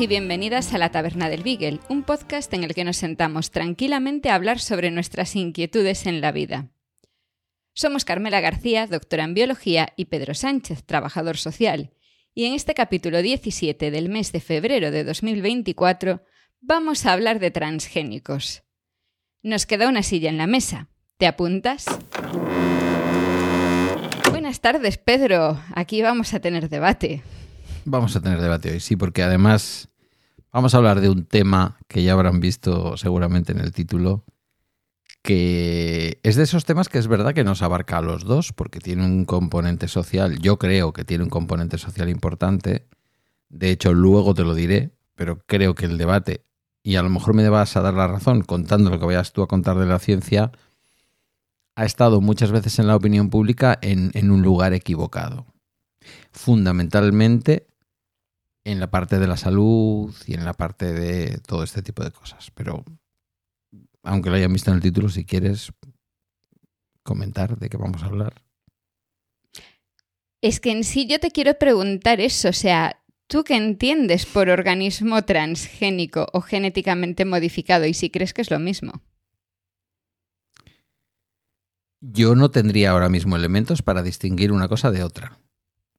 Y bienvenidas a la Taberna del Beagle, un podcast en el que nos sentamos tranquilamente a hablar sobre nuestras inquietudes en la vida. Somos Carmela García, doctora en biología, y Pedro Sánchez, trabajador social, y en este capítulo 17 del mes de febrero de 2024 vamos a hablar de transgénicos. Nos queda una silla en la mesa. ¿Te apuntas? Buenas tardes, Pedro. Aquí vamos a tener debate. Vamos a tener debate hoy, sí, porque además vamos a hablar de un tema que ya habrán visto seguramente en el título, que es de esos temas que es verdad que nos abarca a los dos, porque tiene un componente social, yo creo que tiene un componente social importante, de hecho luego te lo diré, pero creo que el debate, y a lo mejor me vas a dar la razón contando lo que vayas tú a contar de la ciencia, ha estado muchas veces en la opinión pública en, en un lugar equivocado. Fundamentalmente en la parte de la salud y en la parte de todo este tipo de cosas. Pero, aunque lo hayan visto en el título, si quieres comentar de qué vamos a hablar. Es que en sí yo te quiero preguntar eso, o sea, ¿tú qué entiendes por organismo transgénico o genéticamente modificado y si crees que es lo mismo? Yo no tendría ahora mismo elementos para distinguir una cosa de otra.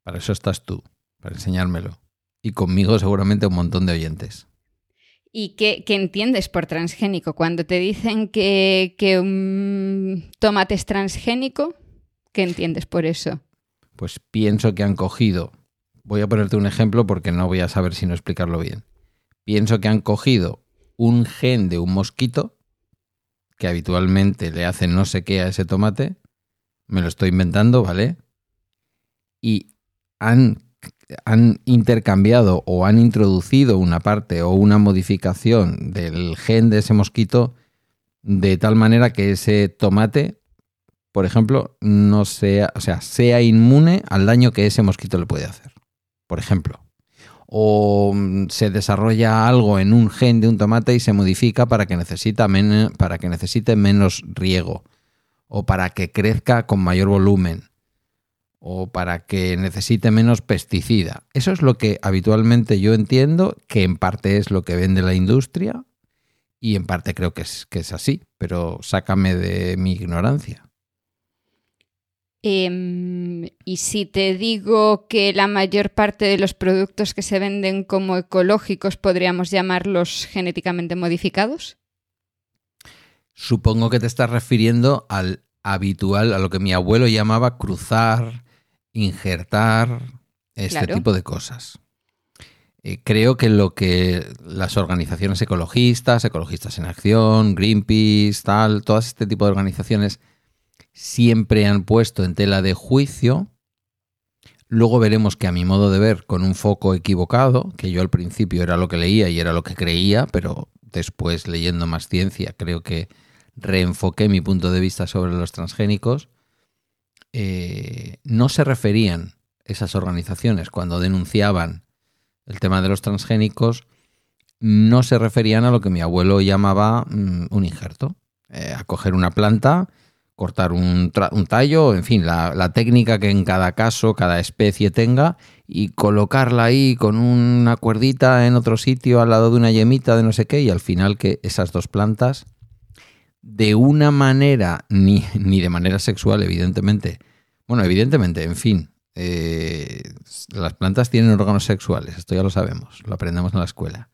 Para eso estás tú, para enseñármelo y conmigo seguramente un montón de oyentes. ¿Y qué, qué entiendes por transgénico? Cuando te dicen que, que un tomate es transgénico, ¿qué entiendes por eso? Pues pienso que han cogido, voy a ponerte un ejemplo porque no voy a saber si no explicarlo bien. Pienso que han cogido un gen de un mosquito que habitualmente le hace no sé qué a ese tomate, me lo estoy inventando, ¿vale? Y han han intercambiado o han introducido una parte o una modificación del gen de ese mosquito de tal manera que ese tomate, por ejemplo, no sea, o sea, sea inmune al daño que ese mosquito le puede hacer. Por ejemplo. O mm, se desarrolla algo en un gen de un tomate y se modifica para que, necesita para que necesite menos riego o para que crezca con mayor volumen o para que necesite menos pesticida. Eso es lo que habitualmente yo entiendo, que en parte es lo que vende la industria y en parte creo que es, que es así, pero sácame de mi ignorancia. Eh, y si te digo que la mayor parte de los productos que se venden como ecológicos podríamos llamarlos genéticamente modificados? Supongo que te estás refiriendo al habitual, a lo que mi abuelo llamaba cruzar, injertar este Claro. tipo de cosas. Eh, creo que lo que las organizaciones ecologistas, ecologistas en acción, Greenpeace, tal, todas este tipo de organizaciones siempre han puesto en tela de juicio. Luego veremos que a mi modo de ver, con un foco equivocado, que yo al principio era lo que leía y era lo que creía, pero después leyendo más ciencia creo que reenfoqué mi punto de vista sobre los transgénicos, eh, no se referían esas organizaciones cuando denunciaban el tema de los transgénicos, no se referían a lo que mi abuelo llamaba mm, un injerto. Eh, a coger una planta, cortar un, tallo, en fin, la, la técnica que en cada caso, cada especie tenga, y colocarla ahí con una cuerdita en otro sitio al lado de una yemita de no sé qué, y al final que esas dos plantas, de una manera, ni, ni de manera sexual, evidentemente, bueno, evidentemente, en fin, eh, las plantas tienen órganos sexuales, esto ya lo sabemos, lo aprendemos en la escuela.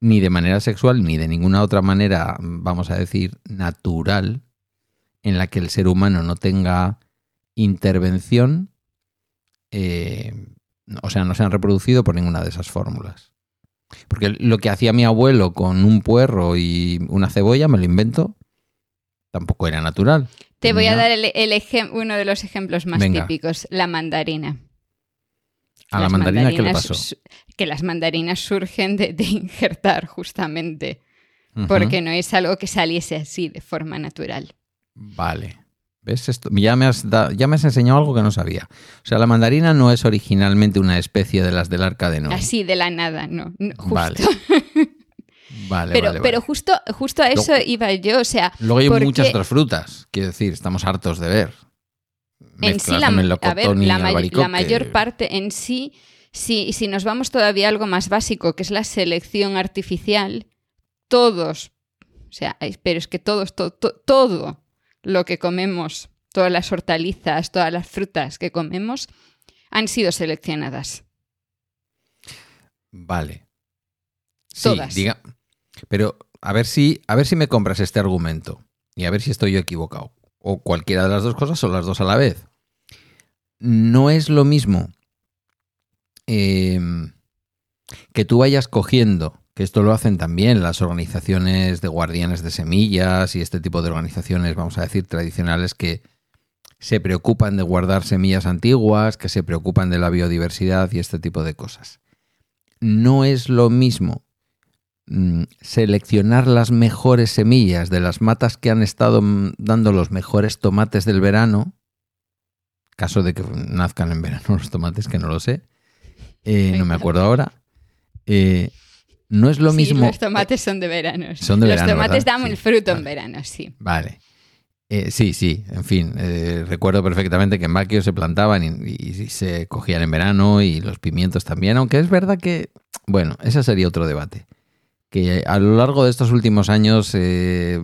Ni de manera sexual, ni de ninguna otra manera, vamos a decir, natural, en la que el ser humano no tenga intervención, eh, o sea, no se han reproducido por ninguna de esas fórmulas. Porque lo que hacía mi abuelo con un puerro y una cebolla, me lo invento, tampoco era natural. Te voy a dar el, el ejem- uno de los ejemplos más Venga. típicos, la mandarina. A la mandarina, ¿qué le pasó? Que las mandarinas surgen de, de injertar, justamente, porque no es algo que saliese así de forma natural. Vale. ¿Ves esto? Ya me, has da- ya me has enseñado algo que no sabía. O sea, la mandarina no es originalmente una especie de las del arca de Noé. Así de la nada, no. no, justo. Vale. Vale, pero vale, pero vale. justo, justo a eso iba yo, o sea, Luego hay porque muchas otras frutas. Quiero decir, estamos hartos de ver. en sí la, a ver, la, may- albaricoque. la mayor parte en sí, si, si nos vamos todavía a algo más básico, que es la selección artificial, todos, o sea, pero es que todos, to- to- todo lo que comemos, todas las hortalizas, todas las frutas que comemos, han sido seleccionadas. Vale. Sí, Todas. diga. Pero a ver si, a ver si me compras este argumento. Y a ver si estoy yo equivocado. O cualquiera de las dos cosas o las dos a la vez. No es lo mismo eh, que tú vayas cogiendo, que esto lo hacen también las organizaciones de guardianes de semillas y este tipo de organizaciones, vamos a decir, tradicionales que se preocupan de guardar semillas antiguas, que se preocupan de la biodiversidad y este tipo de cosas no es lo mismo seleccionar las mejores semillas de las matas que han estado mm, dando los mejores tomates del verano, caso de que nazcan en verano los tomates, que no lo sé, eh, no me acuerdo ahora, eh, no es lo Sí, mismo... los tomates son de verano. son de los verano, tomates ¿verdad? dan Sí, el fruto en verano, sí. Vale. Eh, sí, sí, en fin, eh, recuerdo perfectamente que en Baquio se plantaban y, y se cogían en verano y los pimientos también, aunque es verdad que, bueno, ese sería otro debate. Que a lo largo de estos últimos años, eh,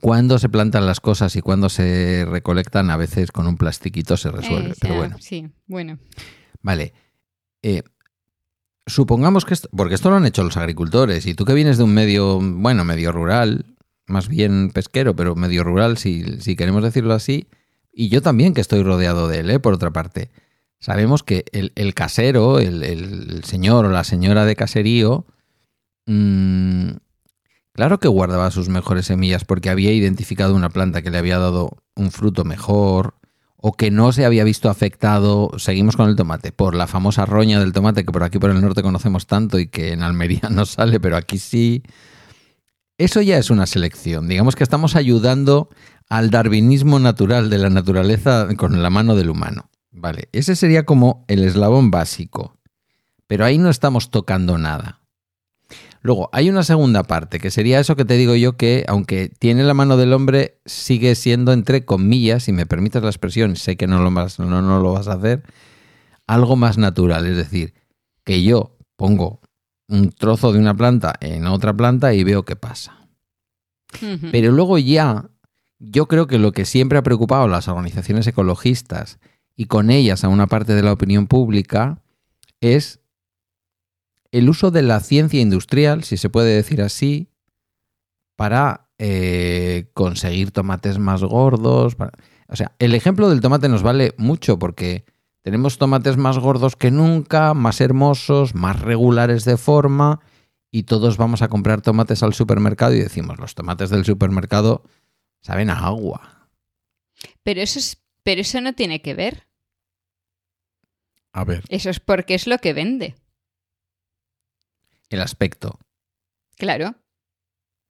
cuando se plantan las cosas y cuando se recolectan, a veces con un plastiquito se resuelve, Eh, pero bueno. Sí, bueno. Vale. Eh, supongamos que esto, porque esto lo han hecho los agricultores, y tú que vienes de un medio, bueno, medio rural, más bien pesquero, pero medio rural, si, si queremos decirlo así, y yo también que estoy rodeado de él, ¿eh? por otra parte. Sabemos que el, el casero, el, el señor o la señora de caserío, mm, claro que guardaba sus mejores semillas porque había identificado una planta que le había dado un fruto mejor, o que no se había visto afectado, seguimos con el tomate, por la famosa roña del tomate que por aquí por el norte conocemos tanto y que en Almería no sale, pero aquí sí. Eso ya es una selección. Digamos que estamos ayudando al darwinismo natural de la naturaleza con la mano del humano. Vale, ese sería como el eslabón básico. Pero ahí no estamos tocando nada. Luego, hay una segunda parte, que sería eso que te digo yo, que aunque tiene la mano del hombre, sigue siendo, entre comillas, si me permites la expresión, sé que no lo vas, no, no lo vas a hacer, algo más natural. Es decir, que yo pongo un trozo de una planta en otra planta y veo qué pasa. Pero luego ya, yo creo que lo que siempre ha preocupado a las organizaciones ecologistas y con ellas a una parte de la opinión pública es el uso de la ciencia industrial, si se puede decir así, para eh, conseguir tomates más gordos. para- O sea, el ejemplo del tomate nos vale mucho porque tenemos tomates más gordos que nunca, más hermosos, más regulares de forma y todos vamos a comprar tomates al supermercado y decimos, los tomates del supermercado saben a agua. Pero eso es, pero eso no tiene que ver. A ver. Eso es porque es lo que vende. El aspecto. Claro.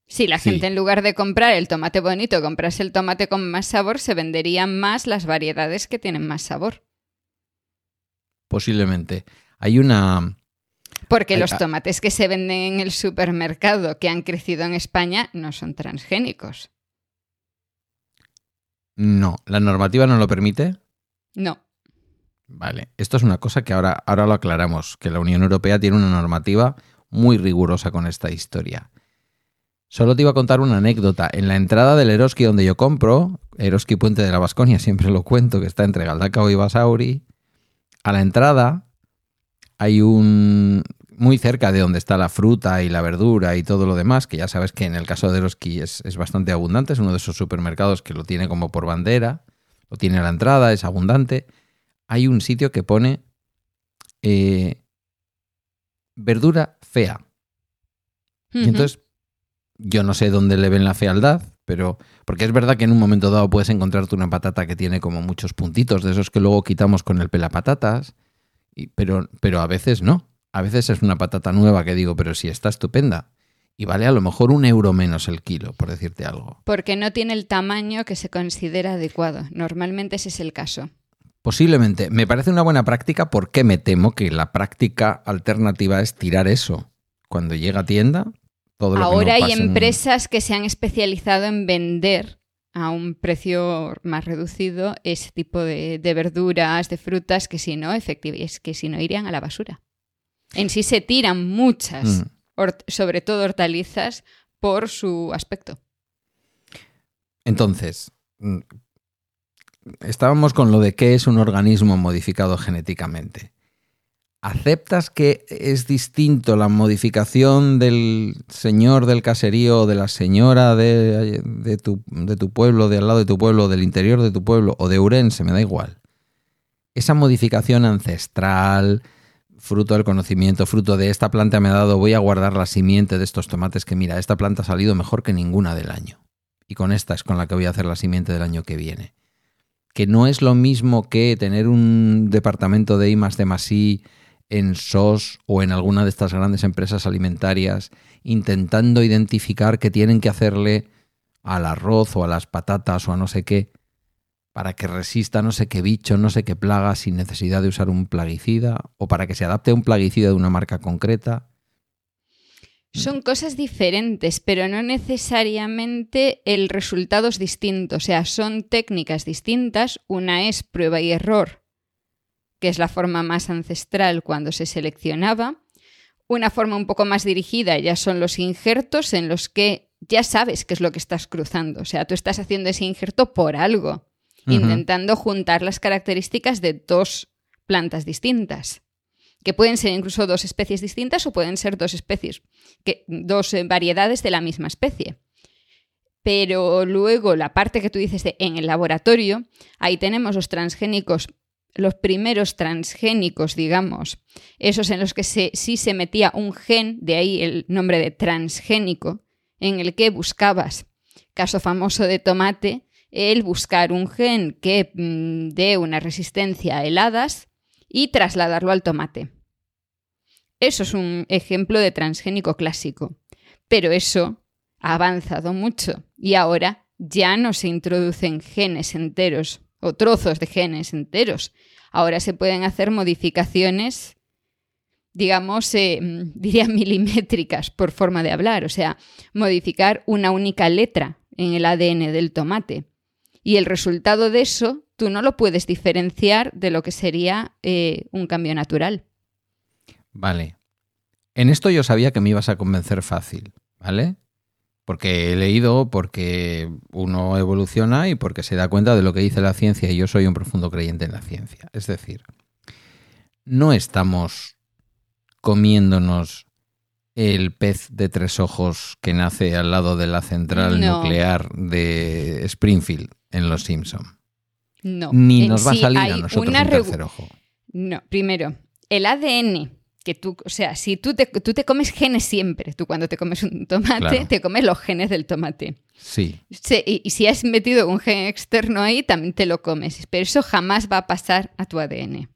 Si la Sí. gente en lugar de comprar el tomate bonito comprase el tomate con más sabor, se venderían más las variedades que tienen más sabor. Posiblemente. Hay una... Porque los tomates que se venden en el supermercado que han crecido en España no son transgénicos. No, la normativa no lo permite. No. Vale, esto es una cosa que ahora, ahora lo aclaramos, que la Unión Europea tiene una normativa muy rigurosa con esta historia. Solo te iba a contar una anécdota. En la entrada del Eroski donde yo compro, Eroski Puente de la Vasconia, siempre lo cuento, que está entre Galdacao y Basauri, a la entrada hay un... muy cerca de donde está la fruta y la verdura y todo lo demás, que ya sabes que en el caso de Eroski es, es bastante abundante, es uno de esos supermercados que lo tiene como por bandera, lo tiene a la entrada, es abundante hay un sitio que pone eh, verdura fea. Y entonces, yo no sé dónde le ven la fealdad, Pero, porque es verdad que en un momento dado puedes encontrarte una patata que tiene como muchos puntitos, de esos que luego quitamos con el pelapatatas, y, pero, pero a veces no. A veces es una patata nueva que digo, pero sí está estupenda. Y vale a lo mejor un euro menos el kilo, por decirte algo. Porque no tiene el tamaño que se considera adecuado. Normalmente ese es el caso. Posiblemente. Me parece una buena práctica porque me temo que la práctica alternativa es tirar eso. Cuando llega a tienda, todo lo Ahora que no hay empresas que se han especializado en vender a un precio más reducido ese tipo de, de verduras, de frutas, que si no, efectivamente, es que si no irían a la basura. En sí se tiran muchas, Mm. sobre todo hortalizas, por su aspecto. Entonces, mm, estábamos con lo de qué es un organismo modificado genéticamente. ¿Aceptas que es distinto la modificación del señor del caserío o de la señora de, tu, de tu pueblo, de al lado de tu pueblo, del interior de tu pueblo o de Urense, me da igual? Esa modificación ancestral, fruto del conocimiento, fruto de esta planta me ha dado, voy a guardar la simiente de estos tomates que mira, esta planta ha salido mejor que ninguna del año y con esta es con la que voy a hacer la simiente del año que viene. Que no es lo mismo que tener un departamento de I más de más I en SOS o en alguna de estas grandes empresas alimentarias intentando identificar qué tienen que hacerle al arroz o a las patatas o a no sé qué para que resista no sé qué bicho, no sé qué plaga sin necesidad de usar un plaguicida o para que se adapte a un plaguicida de una marca concreta. Son cosas diferentes, pero no necesariamente el resultado es distinto. O sea, son técnicas distintas. Una es prueba y error, que es la forma más ancestral cuando se seleccionaba. Una forma un poco más dirigida ya son los injertos en los que ya sabes qué es lo que estás cruzando. O sea, tú estás haciendo ese injerto por algo, intentando juntar las características de dos plantas distintas que pueden ser incluso dos especies distintas o pueden ser dos especies, dos eh, variedades de la misma especie. Pero luego la parte que tú dices de en el laboratorio, ahí tenemos los transgénicos, los primeros transgénicos, digamos, esos en los que se, sí se metía un gen, de ahí el nombre de transgénico, en el que buscabas, caso famoso de tomate, el buscar un gen que mm, dé una resistencia a heladas y trasladarlo al tomate. Eso es un ejemplo de transgénico clásico, pero eso ha avanzado mucho y ahora ya no se introducen genes enteros o trozos de genes enteros. Ahora se pueden hacer modificaciones, digamos, eh, diría milimétricas por forma de hablar, o sea, modificar una única letra en el ADN del tomate. Y el resultado de eso tú no lo puedes diferenciar de lo que sería eh, un cambio natural. Vale. En esto yo sabía que me ibas a convencer fácil, ¿vale? Porque he leído, porque uno evoluciona y porque se da cuenta de lo que dice la ciencia y yo soy un profundo creyente en la ciencia. Es decir, no estamos comiéndonos el pez de tres ojos que nace al lado de la central No. nuclear de Springfield en Los Simpson. No. Ni En nos va a salir a nosotros un tercer ojo. No, primero, el ADN que tú, o sea, si tú te, tú te comes genes siempre, tú cuando te comes un tomate, Claro. te comes los genes del tomate. Sí, Se- y, y si has metido un gen externo ahí, también te lo comes. Pero eso jamás va a pasar a tu ADN.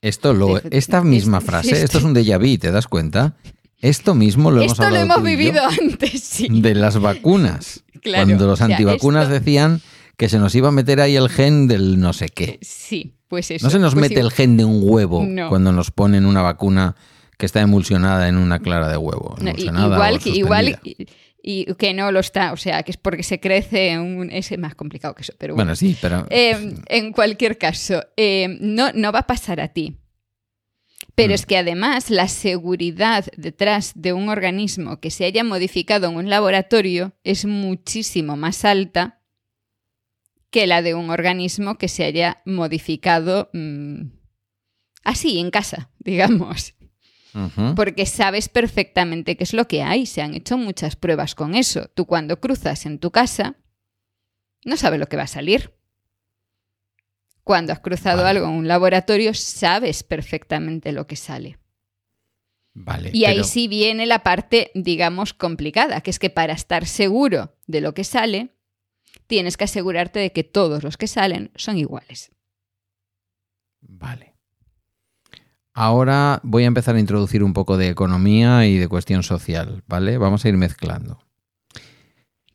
Esto lo, esta misma frase, esto- esto es un déjà vu, ¿te das cuenta? Esto mismo lo hemos Esto lo hemos y yo vivido antes, sí. de las vacunas. Claro, cuando los o sea, antivacunas esto- decían que se nos iba a meter ahí el gen del no sé qué. Sí, pues eso. No se nos Pues mete el gen de un huevo No. cuando nos ponen una vacuna que está emulsionada en una clara de huevo. No, igual, que, igual y, y que no lo está, o sea, que es porque se crece un, es más complicado que eso, pero bueno. Bueno, sí, pero... Eh, en cualquier caso, eh, no, no va a pasar a ti. Pero Mm. es que además la seguridad detrás de un organismo que se haya modificado en un laboratorio es muchísimo más alta que la de un organismo que se haya modificado mm, así, en casa, digamos porque sabes perfectamente qué es lo que hay. Se han hecho muchas pruebas con eso. Tú cuando cruzas en tu casa, no sabes lo que va a salir. Cuando has cruzado Vale. algo en un laboratorio, sabes perfectamente lo que sale. Vale. Y ahí sí viene la parte, digamos, complicada, que es que para estar seguro de lo que sale, tienes que asegurarte de que todos los que salen son iguales. Vale. Ahora voy a empezar a introducir un poco de economía y de cuestión social, ¿vale? Vamos a ir mezclando.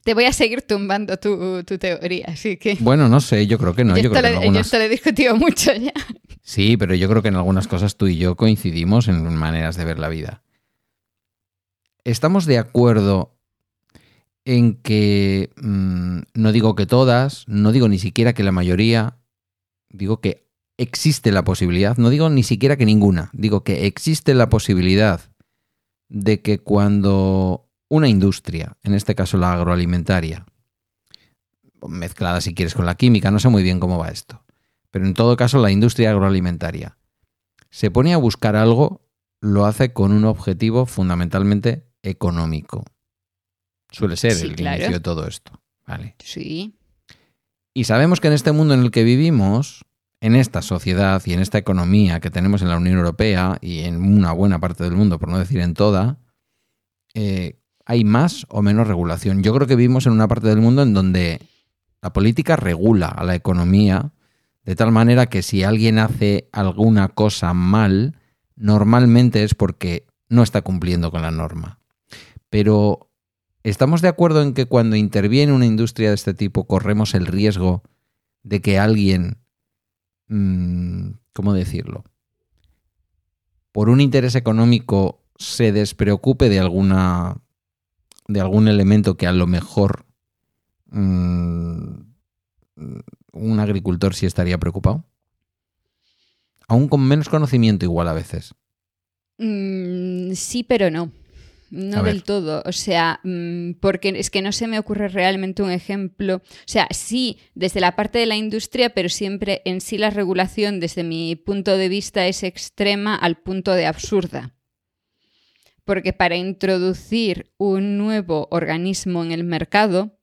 Te voy a seguir tumbando tu, tu teoría, así que... Bueno, no sé, yo creo que no. yo, creo que lo, yo algunas... esto lo he discutido mucho ya. Sí, pero yo creo que en algunas cosas tú y yo coincidimos en maneras de ver la vida. Estamos de acuerdo en que, mm, no digo que todas, no digo ni siquiera que la mayoría, digo que existe la posibilidad, no digo ni siquiera que ninguna, digo que existe la posibilidad de que cuando una industria, en este caso la agroalimentaria, mezclada si quieres con la química, no sé muy bien cómo va esto, pero en todo caso la industria agroalimentaria se pone a buscar algo, lo hace con un objetivo fundamentalmente económico. Suele ser Sí, el claro. inicio de todo esto. ¿vale? Sí. Y sabemos que en este mundo en el que vivimos, en esta sociedad y en esta economía que tenemos en la Unión Europea y en una buena parte del mundo, por no decir en toda, eh, hay más o menos regulación. Yo creo que vivimos en una parte del mundo en donde la política regula a la economía de tal manera que si alguien hace alguna cosa mal, normalmente es porque no está cumpliendo con la norma. Pero ¿estamos de acuerdo en que cuando interviene una industria de este tipo corremos el riesgo de que alguien, mm, ¿cómo decirlo? Por un interés económico se despreocupe de alguna de algún elemento que a lo mejor mm, un agricultor sí estaría preocupado. Aún con menos conocimiento igual a veces. Mm, sí, pero no. No A ver. del todo. O sea, mm, porque es que no se me ocurre realmente un ejemplo. O sea, sí, desde la parte de la industria, pero siempre en sí la regulación, desde mi punto de vista, es extrema al punto de absurda. Porque para introducir un nuevo organismo en el mercado,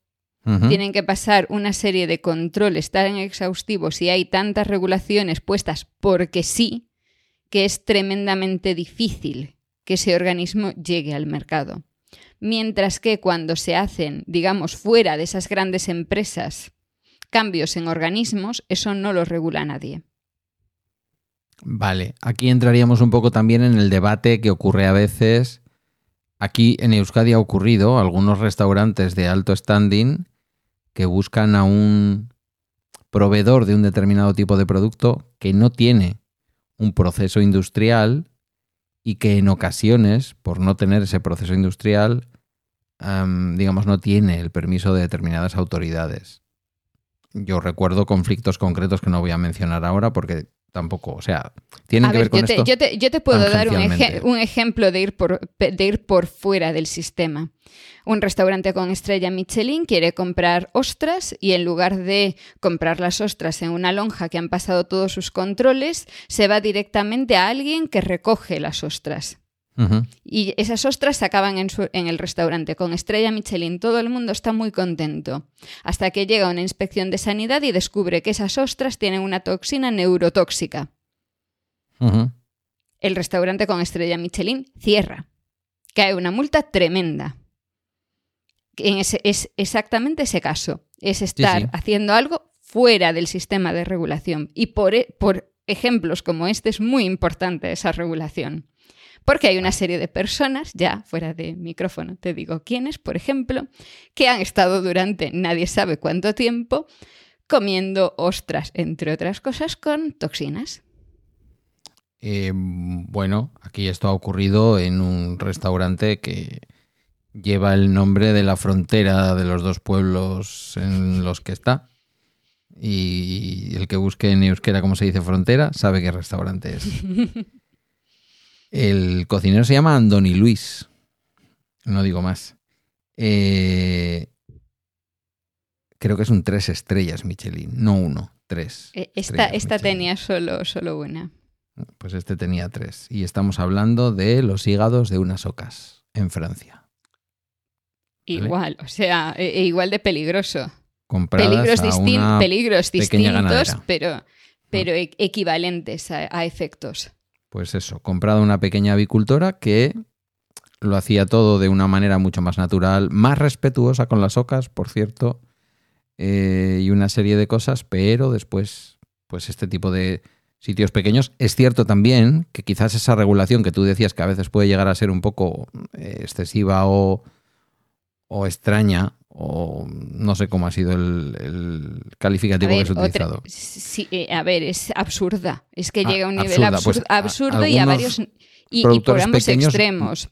tienen que pasar una serie de controles tan exhaustivos y hay tantas regulaciones puestas porque sí, que es tremendamente difícil que ese organismo llegue al mercado. Mientras que cuando se hacen, digamos, fuera de esas grandes empresas, cambios en organismos, eso no lo regula nadie. Vale, aquí entraríamos un poco también en el debate que ocurre a veces. Aquí en Euskadi ha ocurrido algunos restaurantes de alto standing que buscan a un proveedor de un determinado tipo de producto que no tiene un proceso industrial y que en ocasiones, por no tener ese proceso industrial, am, digamos, no tiene el permiso de determinadas autoridades. Yo recuerdo conflictos concretos que no voy a mencionar ahora porque tampoco, o sea, tienen A que ver, ver con yo te, esto. yo te- yo te puedo dar un, un ejemplo de ir, por, de ir por fuera del sistema. Un restaurante con estrella Michelin quiere comprar ostras y en lugar de comprar las ostras en una lonja que han pasado todos sus controles, se va directamente a alguien que recoge las ostras. Y esas ostras se acaban en, su- en el restaurante con estrella Michelin. Todo el mundo está muy contento. Hasta que llega una inspección de sanidad y descubre que esas ostras tienen una toxina neurotóxica. El restaurante con estrella Michelin cierra. Cae una multa tremenda. En ese- es exactamente ese caso. Es estar sí. haciendo algo fuera del sistema de regulación. Y por, e- por ejemplos como este es muy importante esa regulación. Porque hay una serie de personas, ya fuera de micrófono te digo quiénes, por ejemplo, que han estado durante nadie sabe cuánto tiempo comiendo ostras, entre otras cosas, con toxinas. Eh, bueno, aquí esto ha ocurrido en un restaurante que lleva el nombre de la frontera de los dos pueblos en los que está. Y el que busque en euskera cómo se dice frontera sabe qué restaurante es. El cocinero se llama Andoni Luis. No digo más. Eh, creo que es un tres estrellas Michelin, no uno, tres. Eh, Esta, tenía solo, solo una. Pues este tenía tres. Y estamos hablando de los hígados de unas ocas en Francia. Igual, o sea, e- e igual de peligroso. Compradas Peligros, a distin- una... peligros distintos, ganadera. pero, pero e- equivalentes a, a efectos. Pues eso, comprado una pequeña avicultora que lo hacía todo de una manera mucho más natural, más respetuosa con las ocas, por cierto, eh, y una serie de cosas, pero después, pues este tipo de sitios pequeños. Es cierto también que quizás esa regulación que tú decías que a veces puede llegar a ser un poco eh, excesiva o, o extraña, o no sé cómo ha sido el, calificativo que has utilizado. sí, eh, a ver, es absurda. Es que ah, llega a un nivel pues absurdo y a varios y, por ambos extremos.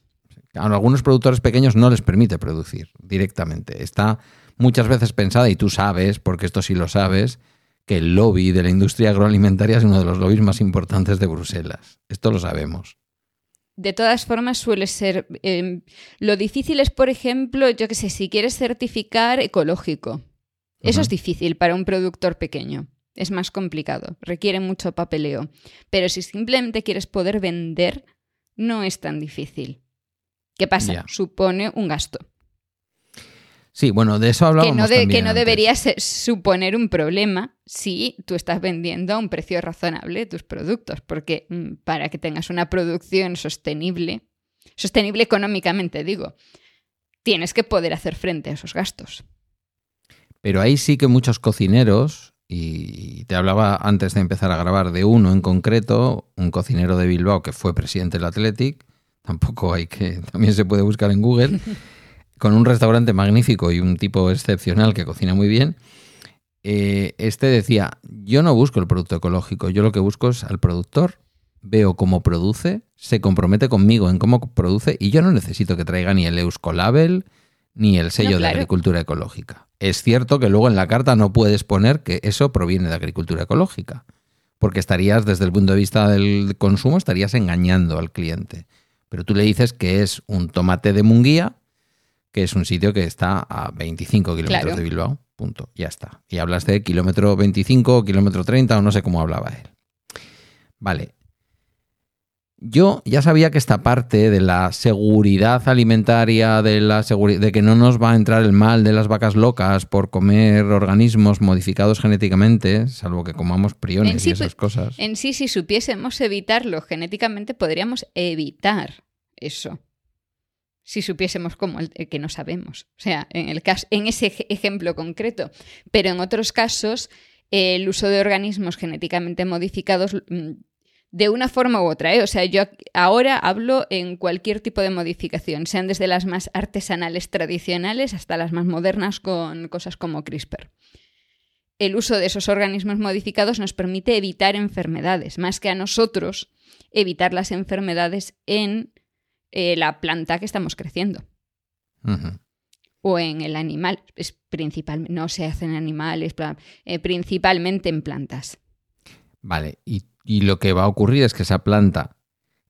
A algunos productores pequeños no les permite producir directamente. Está muchas veces pensada, y tú sabes, porque esto sí lo sabes, que el lobby de la industria agroalimentaria es uno de los lobbies más importantes de Bruselas. Esto lo sabemos. De todas formas, suele ser. Em, lo difícil es, por ejemplo, yo que sé, si quieres certificar ecológico. Eso es difícil para un productor pequeño. Es más complicado, requiere mucho papeleo. Pero si simplemente quieres poder vender, no es tan difícil. ¿Qué pasa? Supone un gasto. Sí, bueno, de eso hablábamos. Que no, que no debería suponer un problema si tú estás vendiendo a un precio razonable tus productos, porque mm, para que tengas una producción sostenible, sostenible económicamente, digo, tienes que poder hacer frente a esos gastos. Pero ahí sí que muchos cocineros, y te hablaba antes de empezar a grabar de uno en concreto, un cocinero de Bilbao que fue presidente del Athletic, tampoco hay que, también se puede buscar en Google. con un restaurante magnífico y un tipo excepcional que cocina muy bien, eh, este decía, yo no busco el producto ecológico, yo lo que busco es al productor, veo cómo produce, se compromete conmigo en cómo produce y yo no necesito que traiga ni el Euskolabel ni el sello de agricultura ecológica. Es cierto que luego en la carta no puedes poner que eso proviene de agricultura ecológica, porque estarías desde el punto de vista del consumo estarías engañando al cliente. Pero tú le dices que es un tomate de Munguía que es un sitio que está a 25 kilómetros de Bilbao. Punto. Ya está. Y hablas de kilómetro 25, kilómetro 30 o no sé cómo hablaba él. Vale. Yo ya sabía que esta parte de la seguridad alimentaria, de, la de que no nos va a entrar el mal de las vacas locas por comer organismos modificados genéticamente, salvo que comamos priones y esas cosas. En sí, si supiésemos evitarlo genéticamente, podríamos evitar eso si supiésemos cómo, que no sabemos. O sea, en, el caso, en ese ejemplo concreto. Pero en otros casos, el uso de organismos genéticamente modificados mm, de una forma u otra. ¿eh? O sea, yo ahora hablo en cualquier tipo de modificación, sean desde las más artesanales tradicionales hasta las más modernas con cosas como CRISPR. El uso de esos organismos modificados nos permite evitar enfermedades, más que a nosotros evitar las enfermedades en eh, la planta que estamos creciendo. O en el animal, es principal, no se hace en animales, eh, principalmente en plantas. Vale, y, y lo que va a ocurrir es que esa planta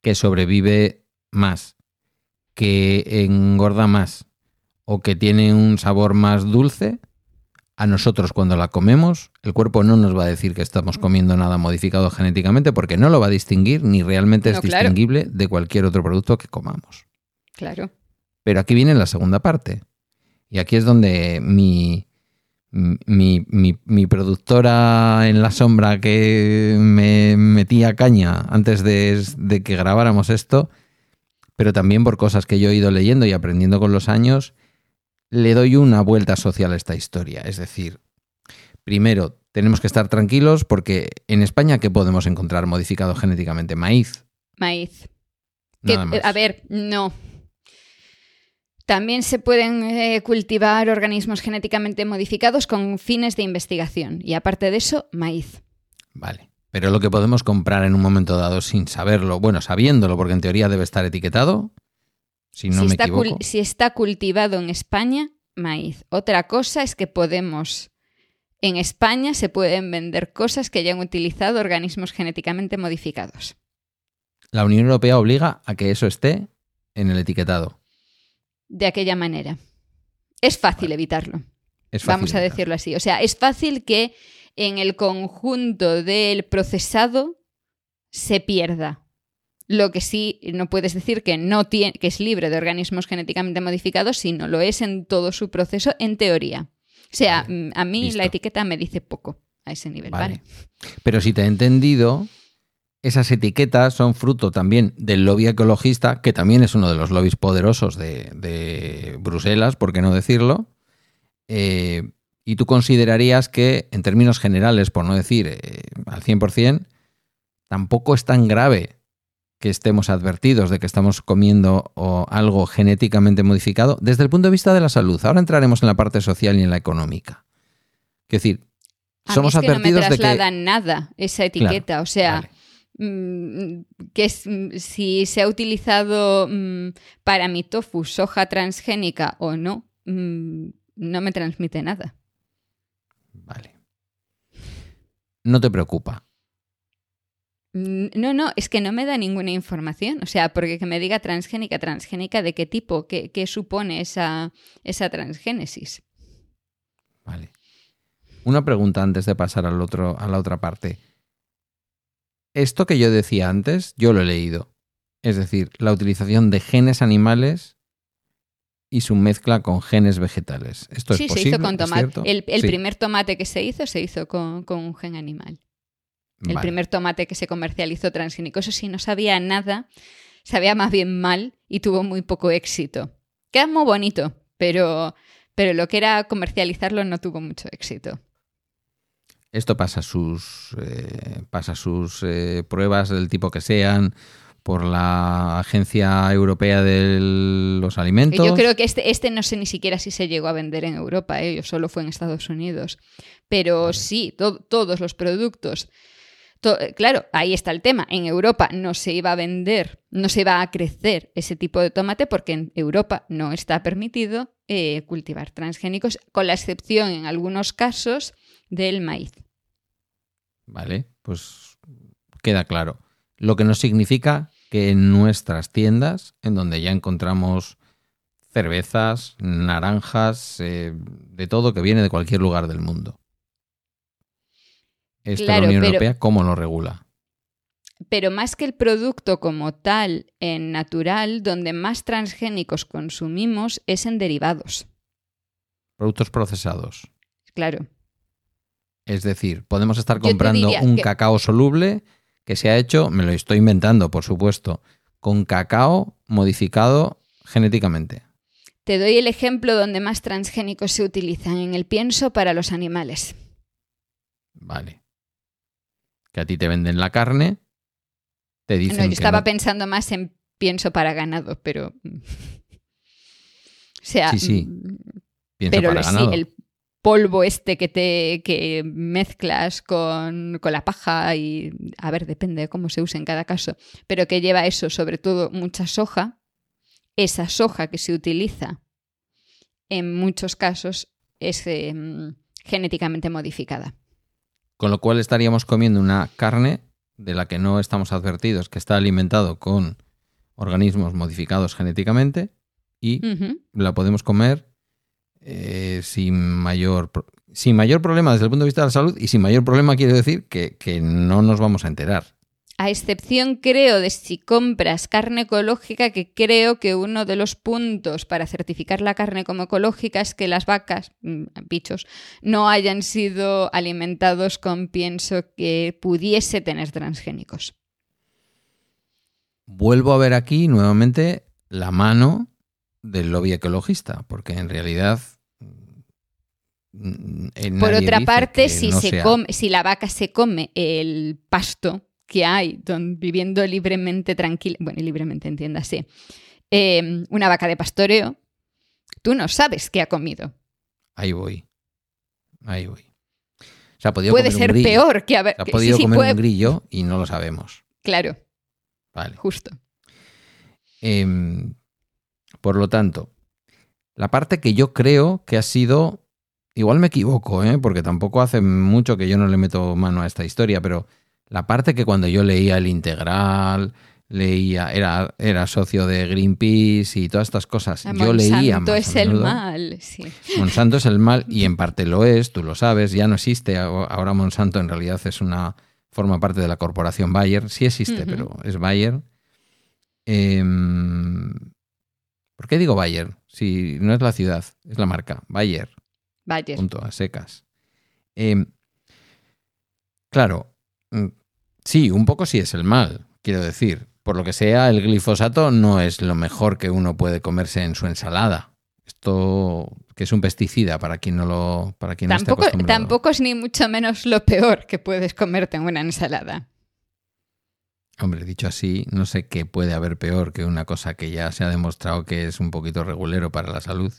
que sobrevive más, que engorda más o que tiene un sabor más dulce, a nosotros cuando la comemos, el cuerpo no nos va a decir que estamos comiendo nada modificado genéticamente porque no lo va a distinguir ni realmente es distinguible de cualquier otro producto que comamos. Claro. Pero aquí viene la segunda parte. Y aquí es donde mi, mi, mi, productora en la sombra que me metía caña antes de, de que grabáramos esto, pero también por cosas que yo he ido leyendo y aprendiendo con los años, le doy una vuelta social a esta historia. Es decir, primero, tenemos que estar tranquilos porque en España, ¿qué podemos encontrar modificado genéticamente? Maíz. Maíz. a ver, no. También se pueden eh, cultivar organismos genéticamente modificados con fines de investigación. Y aparte de eso, maíz. Vale. Pero lo que podemos comprar en un momento dado sin saberlo, bueno, sabiéndolo, porque en teoría debe estar etiquetado, si no me está equivoco. Si está cultivado en España, maíz. Otra cosa es que podemos. En España se pueden vender cosas que hayan utilizado organismos genéticamente modificados. La Unión Europea obliga a que eso esté en el etiquetado. De aquella manera. Es fácil evitarlo. Vamos a decirlo así. O sea, es fácil que en el conjunto del procesado se pierda lo que sí no puedes decir que no tiene, que es libre de organismos genéticamente modificados, sino lo es en todo su proceso, en teoría. O sea, mm, a mí la etiqueta me dice poco a ese nivel, vale. Pero si te he entendido, esas etiquetas son fruto también del lobby ecologista, que también es uno de los lobbies poderosos de, Bruselas, por qué no decirlo. Eh, y tú considerarías que, en términos generales, por no decir eh, al 100%, tampoco es tan grave que estemos advertidos de que estamos comiendo algo genéticamente modificado desde el punto de vista de la salud. Ahora entraremos en la parte social y en la económica. Es decir, somos es que advertidos no me de nada esa etiqueta. o sea, mm, que si se ha utilizado mm, para mi tofu soja transgénica o no, mm, no me transmite nada. Vale. No te preocupa. No, no, es que no me da ninguna información. O sea, porque que me diga transgénica, transgénica, ¿de qué tipo? ¿Qué, supone esa, esa transgénesis? Vale. Una pregunta antes de pasar al otro, a la otra parte. Esto que yo decía antes, yo lo he leído. Es decir, la utilización de genes animales y su mezcla con genes vegetales. Esto sí, es posible. se hizo con tomate. El, primer tomate que se hizo se hizo con, un gen animal. El primer tomate que se comercializó transgénico. Eso sí, no sabía nada, sabía más bien mal y tuvo muy poco éxito. Queda muy bonito, pero, pero lo que era comercializarlo no tuvo mucho éxito. Esto pasa sus, eh, pasa sus eh, pruebas del tipo que sean por la Agencia Europea de los Alimentos. Yo creo que este, este no sé ni siquiera si se llegó a vender en Europa, ¿eh? solo fue en Estados Unidos. Pero sí, todos los productos. Claro, ahí está el tema. En Europa no se iba a vender, no se iba a crecer ese tipo de tomate porque en Europa no está permitido cultivar transgénicos, con la excepción en algunos casos del maíz. Vale, pues queda claro. Lo que no significa que en nuestras tiendas, en donde ya encontramos cervezas, naranjas, eh, de todo que viene de cualquier lugar del mundo. Esta la Unión Europea, ¿cómo lo regula? Pero más que el producto como tal en natural, donde más transgénicos consumimos es en derivados. Productos procesados. Claro. Es decir, podemos estar comprando un cacao soluble que se ha hecho, me lo estoy inventando, por supuesto, con cacao modificado genéticamente. Te doy el ejemplo donde más transgénicos se utilizan en el pienso para los animales. Vale. Que a ti te venden la carne, te dicen. No, yo estaba pensando más en pienso para ganado, pero. o sea. Sí, sí. Mm, pienso para ganado polvo este que te que mezclas con, la paja y a ver, depende de cómo se use en cada caso, pero que lleva eso, sobre todo mucha soja, esa soja que se utiliza en muchos casos es em, genéticamente modificada. Con lo cual estaríamos comiendo una carne de la que no estamos advertidos que está alimentado con organismos modificados genéticamente y la podemos comer eh, sin, mayor, sin mayor problema desde el punto de vista de la salud y sin mayor problema quiero decir que, no nos vamos a enterar. A excepción, creo, de si compras carne ecológica, que creo que uno de los puntos para certificar la carne como ecológica es que las vacas, mm, bichos, no hayan sido alimentados con pienso que pudiese tener transgénicos. Vuelvo a ver aquí nuevamente la mano del lobby ecologista, porque en realidad Mm, Por otra parte, si, se come, si la vaca se come el pasto que hay viviendo libremente, tranquila, bueno, libremente entiéndase, em, una vaca de pastoreo, tú no sabes qué ha comido. Ahí voy. Ahí voy. puede ser peor que haber. ha podido comer un grillo y no lo sabemos. Claro. Vale. Justo. Em, por lo tanto, la parte que yo creo que ha sido Igual me equivoco, ¿eh? porque tampoco hace mucho que yo no le meto mano a esta historia, pero la parte que cuando yo leía el integral, leía, era, era socio de Greenpeace y todas estas cosas, yo leía Monsanto es el mal, sí. Monsanto es el mal y en parte lo es, tú lo sabes, ya no existe. Ahora Monsanto en realidad es una forma parte de la corporación Bayer, sí existe, pero es Bayer. Em, ¿Por qué digo Bayer? Si no es la ciudad, es la marca, Bayer. Punto, a secas. Em, claro, mm, Sí, un poco sí es el mal, quiero decir. Por lo que sea, el glifosato no es lo mejor que uno puede comerse en su ensalada. Esto que es un pesticida para quien no lo para quien tampoco, no esté acostumbrado. tampoco es ni mucho menos lo peor que puedes comerte en una ensalada. Hombre, dicho así, no sé qué puede haber peor que una cosa que ya se ha demostrado que es un poquito regulero para la salud.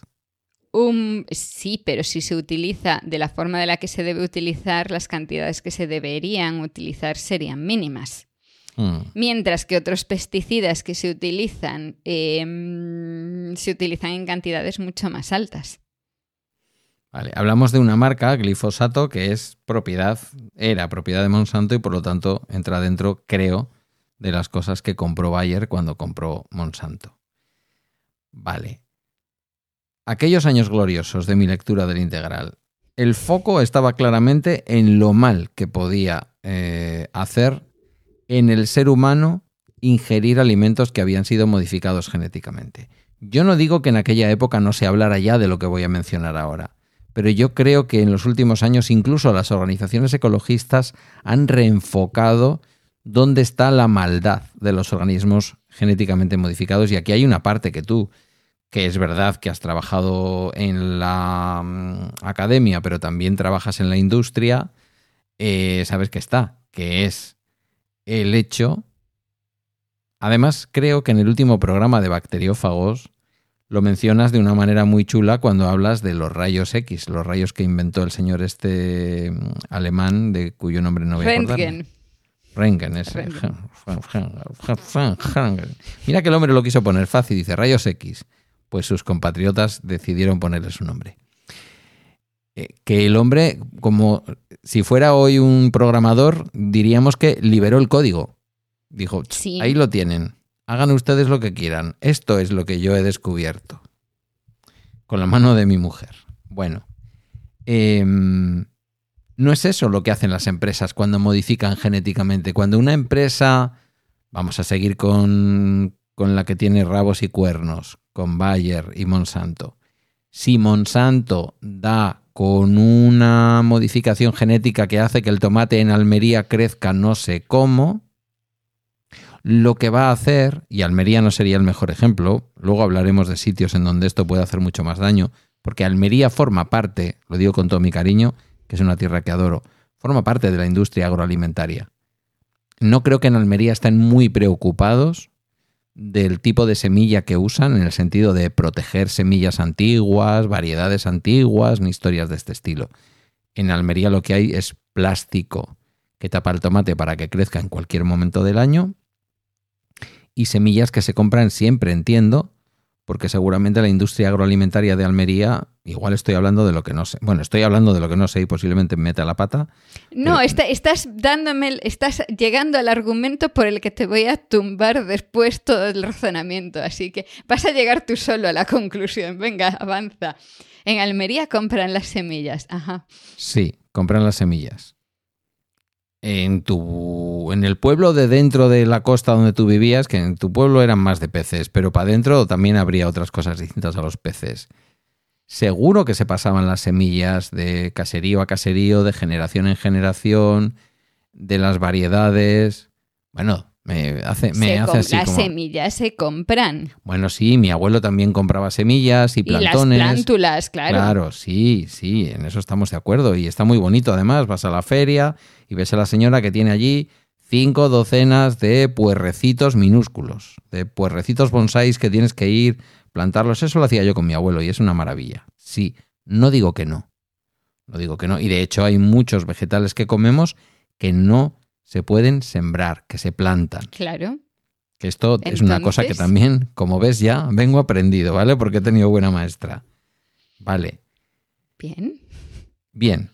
Um, sí, pero si se utiliza de la forma de la que se debe utilizar, las cantidades que se deberían utilizar serían mínimas. Mm. Mientras que otros pesticidas que se utilizan em, se utilizan en cantidades mucho más altas. Vale, hablamos de una marca, glifosato, que es propiedad, era propiedad de Monsanto y por lo tanto entra dentro, creo, de las cosas que compró Bayer cuando compró Monsanto. Vale. Aquellos años gloriosos de mi lectura del integral, el foco estaba claramente en lo mal que podía eh, hacer en el ser humano ingerir alimentos que habían sido modificados genéticamente. Yo no digo que en aquella época no se hablara ya de lo que voy a mencionar ahora, pero yo creo que en los últimos años incluso las organizaciones ecologistas han reenfocado dónde está la maldad de los organismos genéticamente modificados y aquí hay una parte que tú que es verdad que has trabajado en la mm, academia, pero también trabajas en la industria, eh, sabes que está, que es el hecho. Además, creo que en el último programa de bacteriófagos lo mencionas de una manera muy chula cuando hablas de los rayos X, los rayos que inventó el señor este mm, alemán, de cuyo nombre no voy a acordarme. Röntgen, ese. Mira que el hombre lo quiso poner fácil, dice rayos X. Pues sus compatriotas decidieron ponerle su nombre. Eh, que el hombre, como si fuera hoy un programador, diríamos que liberó el código. Dijo, "Ch, Sí. ahí lo tienen, hagan ustedes lo que quieran, esto es lo que yo he descubierto. Con la mano de mi mujer. Bueno, em, no es eso lo que hacen las empresas cuando modifican genéticamente. Cuando una empresa, vamos a seguir con, con la que tiene rabos y cuernos, con Bayer y Monsanto. Si Monsanto da con una modificación genética que hace que el tomate en Almería crezca no sé cómo, lo que va a hacer, y Almería no sería el mejor ejemplo, luego hablaremos de sitios en donde esto puede hacer mucho más daño, porque Almería forma parte, lo digo con todo mi cariño, que es una tierra que adoro, forma parte de la industria agroalimentaria. No creo que en Almería estén muy preocupados del tipo de semilla que usan, en el sentido de proteger semillas antiguas, variedades antiguas, ni historias de este estilo. En Almería lo que hay es plástico que tapa el tomate para que crezca en cualquier momento del año y semillas que se compran siempre, entiendo, porque seguramente la industria agroalimentaria de Almería, igual estoy hablando de lo que no sé. Bueno, estoy hablando de lo que no sé y posiblemente me meta la pata. No, Pero- está- estás dándome, estás llegando al argumento por el que te voy a tumbar después todo el razonamiento, así que vas a llegar tú solo a la conclusión. Venga, avanza. En Almería compran las semillas. Ajá. Sí, compran las semillas. En tu en el pueblo de dentro de la costa donde tú vivías, que en tu pueblo eran más de peces, pero para adentro también habría otras cosas distintas a los peces. Seguro que se pasaban las semillas de caserío a caserío, de generación en generación, de las variedades. Bueno, me hace, me Se hace así las como. semillas se compran. Bueno, sí, mi abuelo también compraba semillas y Y las plantones. plántulas, claro. Claro, sí, sí, en eso estamos de acuerdo. Y está muy bonito además. Vas a la feria y ves a la señora que tiene allí cinco docenas de puerrecitos minúsculos, de puerrecitos bonsáis que tienes que ir, plantarlos. Eso lo hacía yo con mi abuelo y es una maravilla. Sí, no digo que no. No digo que no. Y de hecho hay muchos vegetales que comemos que no se pueden sembrar, que se plantan. Claro. Que esto es una cosa que también, como ves ya, vengo aprendido, ¿vale? Porque he tenido buena maestra. Vale, Bien. bien.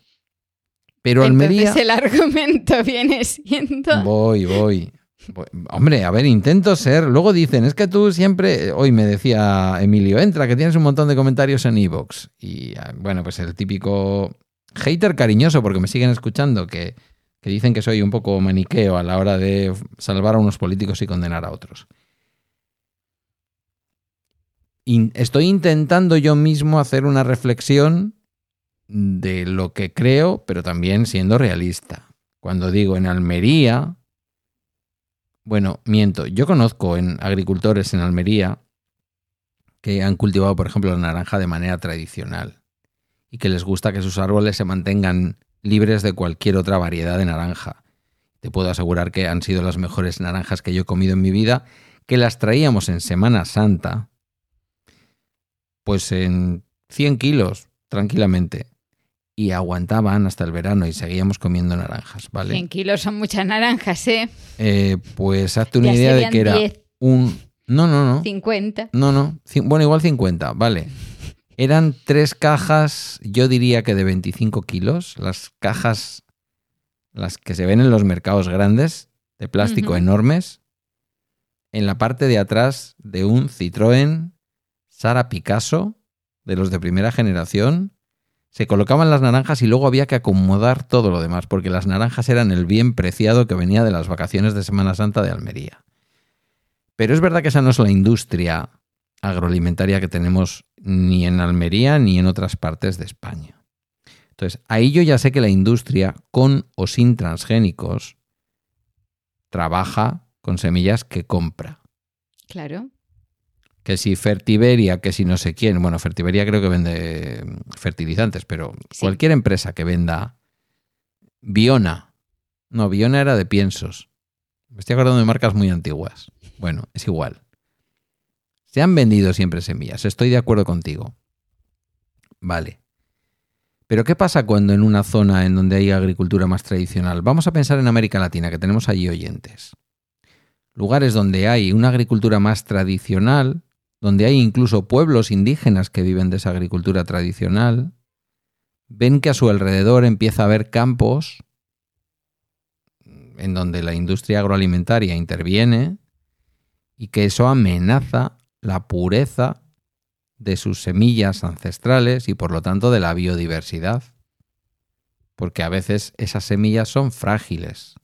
Pero Entonces Almería... el argumento viene siendo... Voy, voy, voy. Hombre, a ver, intento ser... Luego dicen, es que tú siempre... Hoy me decía Emilio, entra, que tienes un montón de comentarios en Evox. Y ah, bueno, pues el típico hater cariñoso, porque me siguen escuchando, que, que dicen que soy un poco maniqueo a la hora de salvar a unos políticos y condenar a otros. Estoy intentando yo mismo hacer una reflexión de lo que creo, pero también siendo realista. Cuando digo en Almería, Bueno, miento. Yo conozco en agricultores en Almería que han cultivado, por ejemplo, la naranja de manera tradicional y que les gusta que sus árboles se mantengan libres de cualquier otra variedad de naranja. Te puedo asegurar que han sido las mejores naranjas que yo he comido en mi vida, que las traíamos en Semana Santa, pues en 100 kilos, tranquilamente. Y aguantaban hasta el verano y seguíamos comiendo naranjas, ¿vale? 100 kilos son muchas naranjas, ¿eh? Eh, pues hazte una Ya idea de que era 10. un... No, no, no. 50. No, no. Bueno, igual 50, vale. Eran tres cajas, yo diría que de 25 kilos. Las cajas, las que se ven en los mercados grandes, de plástico enormes. En la parte de atrás de un Citroën Sara Picasso, de los de primera generación. Se colocaban las naranjas y luego había que acomodar todo lo demás, porque las naranjas eran el bien preciado que venía de las vacaciones de Semana Santa de Almería. Pero es verdad que esa no es la industria agroalimentaria que tenemos ni en Almería ni en otras partes de España. Entonces, ahí yo ya sé que la industria, con o sin transgénicos, trabaja con semillas que compra. Claro. Que si Fertiberia, que si no sé quién, bueno, Fertiberia creo que vende fertilizantes, pero Sí. cualquier empresa que venda Biona, no, Biona era de piensos. Me estoy acordando de marcas muy antiguas. Bueno, es igual. Se han vendido siempre semillas, estoy de acuerdo contigo. Vale. Pero ¿qué pasa cuando en una zona en donde hay agricultura más tradicional? Vamos a pensar en América Latina, que tenemos allí oyentes. Lugares donde hay una agricultura más tradicional, donde hay incluso pueblos indígenas que viven de esa agricultura tradicional, ven que a su alrededor empieza a haber campos en donde la industria agroalimentaria interviene y que eso amenaza la pureza de sus semillas ancestrales y por lo tanto de la biodiversidad. Porque a veces esas semillas son frágiles.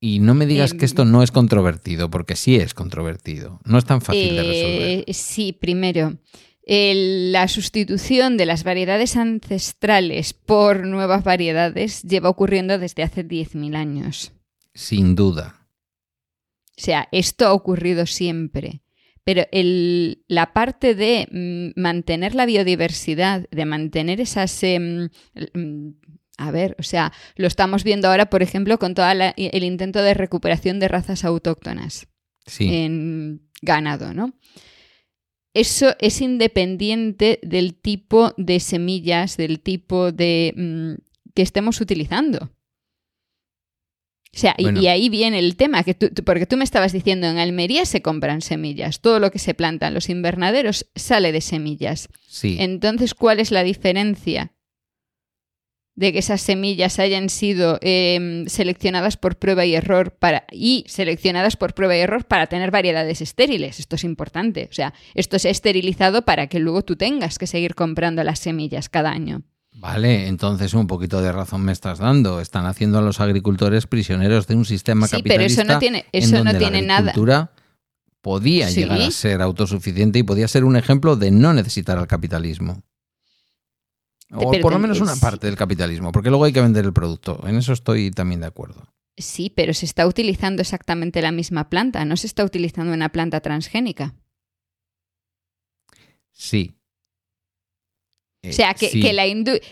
Y no me digas Em, que esto no es controvertido, porque sí es controvertido. No es tan fácil de resolver. Eh, sí, primero, el- la sustitución de las variedades ancestrales por nuevas variedades lleva ocurriendo desde hace 10.000 años. Sin duda. O sea, esto ha ocurrido siempre. Pero el- la parte de mm, mantener la biodiversidad, de mantener esas... em, mm, a ver, o sea, lo estamos viendo ahora, por ejemplo, con todo el intento de recuperación de razas autóctonas Sí. en ganado, ¿no? Eso es independiente del tipo de semillas, del tipo de mm, que estemos utilizando. O sea, y- ahí viene el tema, que tú- tú- porque tú me estabas diciendo, en Almería se compran semillas, todo lo que se planta en los invernaderos sale de semillas. sí. Entonces, ¿cuál es la diferencia? De que esas semillas hayan sido eh, seleccionadas por prueba y error para, y seleccionadas por prueba y error para tener variedades estériles. Esto es importante. O sea, esto se ha esterilizado para que luego tú tengas que seguir comprando las semillas cada año. Vale, entonces un poquito de razón me estás dando. Están haciendo a los agricultores prisioneros de un sistema Sí, pero capitalista. eso no tiene, en eso no tiene la nada. agricultura podía Sí. llegar a ser autosuficiente y podía ser un ejemplo de no necesitar al capitalismo. O Pero por lo menos una parte del capitalismo, porque luego hay que vender el producto. En eso estoy también de acuerdo. Sí, pero se está utilizando exactamente la misma planta, no se está utilizando una planta transgénica. Sí. O Eh, sea, que, sí. que la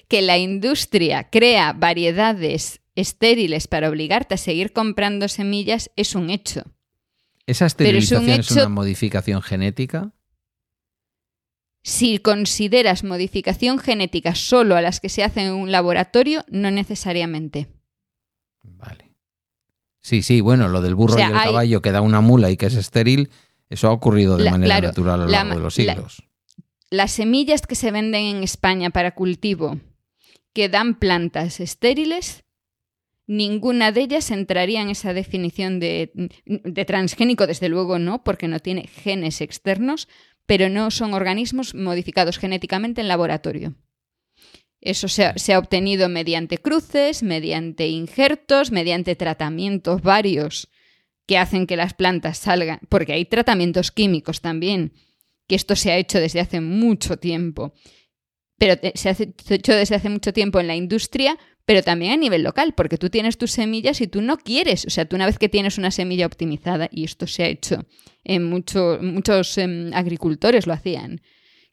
que la industria crea variedades estériles para obligarte a seguir comprando semillas es un hecho. ¿Esa pero es un esterilización es, una modificación genética? Si consideras modificación genética solo a las que se hacen en un laboratorio, no necesariamente. Vale. Sí, sí, bueno, lo del burro O sea, y el hay- caballo que da una mula y que es estéril, eso ha ocurrido de La- manera claro, natural a lo la largo de los la- siglos. Las semillas que se venden en España para cultivo que dan plantas estériles, ninguna de ellas entraría en esa definición de, transgénico, desde luego no, porque no tiene genes externos, pero no son organismos modificados genéticamente en laboratorio. Eso se ha obtenido mediante cruces, mediante injertos, mediante tratamientos varios que hacen que las plantas salgan, porque hay tratamientos químicos también, que esto se ha hecho desde hace mucho tiempo, pero se ha hecho desde hace mucho tiempo en la industria, pero también a nivel local, porque tú tienes tus semillas y tú no quieres, o sea, tú una vez que tienes una semilla optimizada, y esto se ha hecho en muchos em, agricultores lo hacían,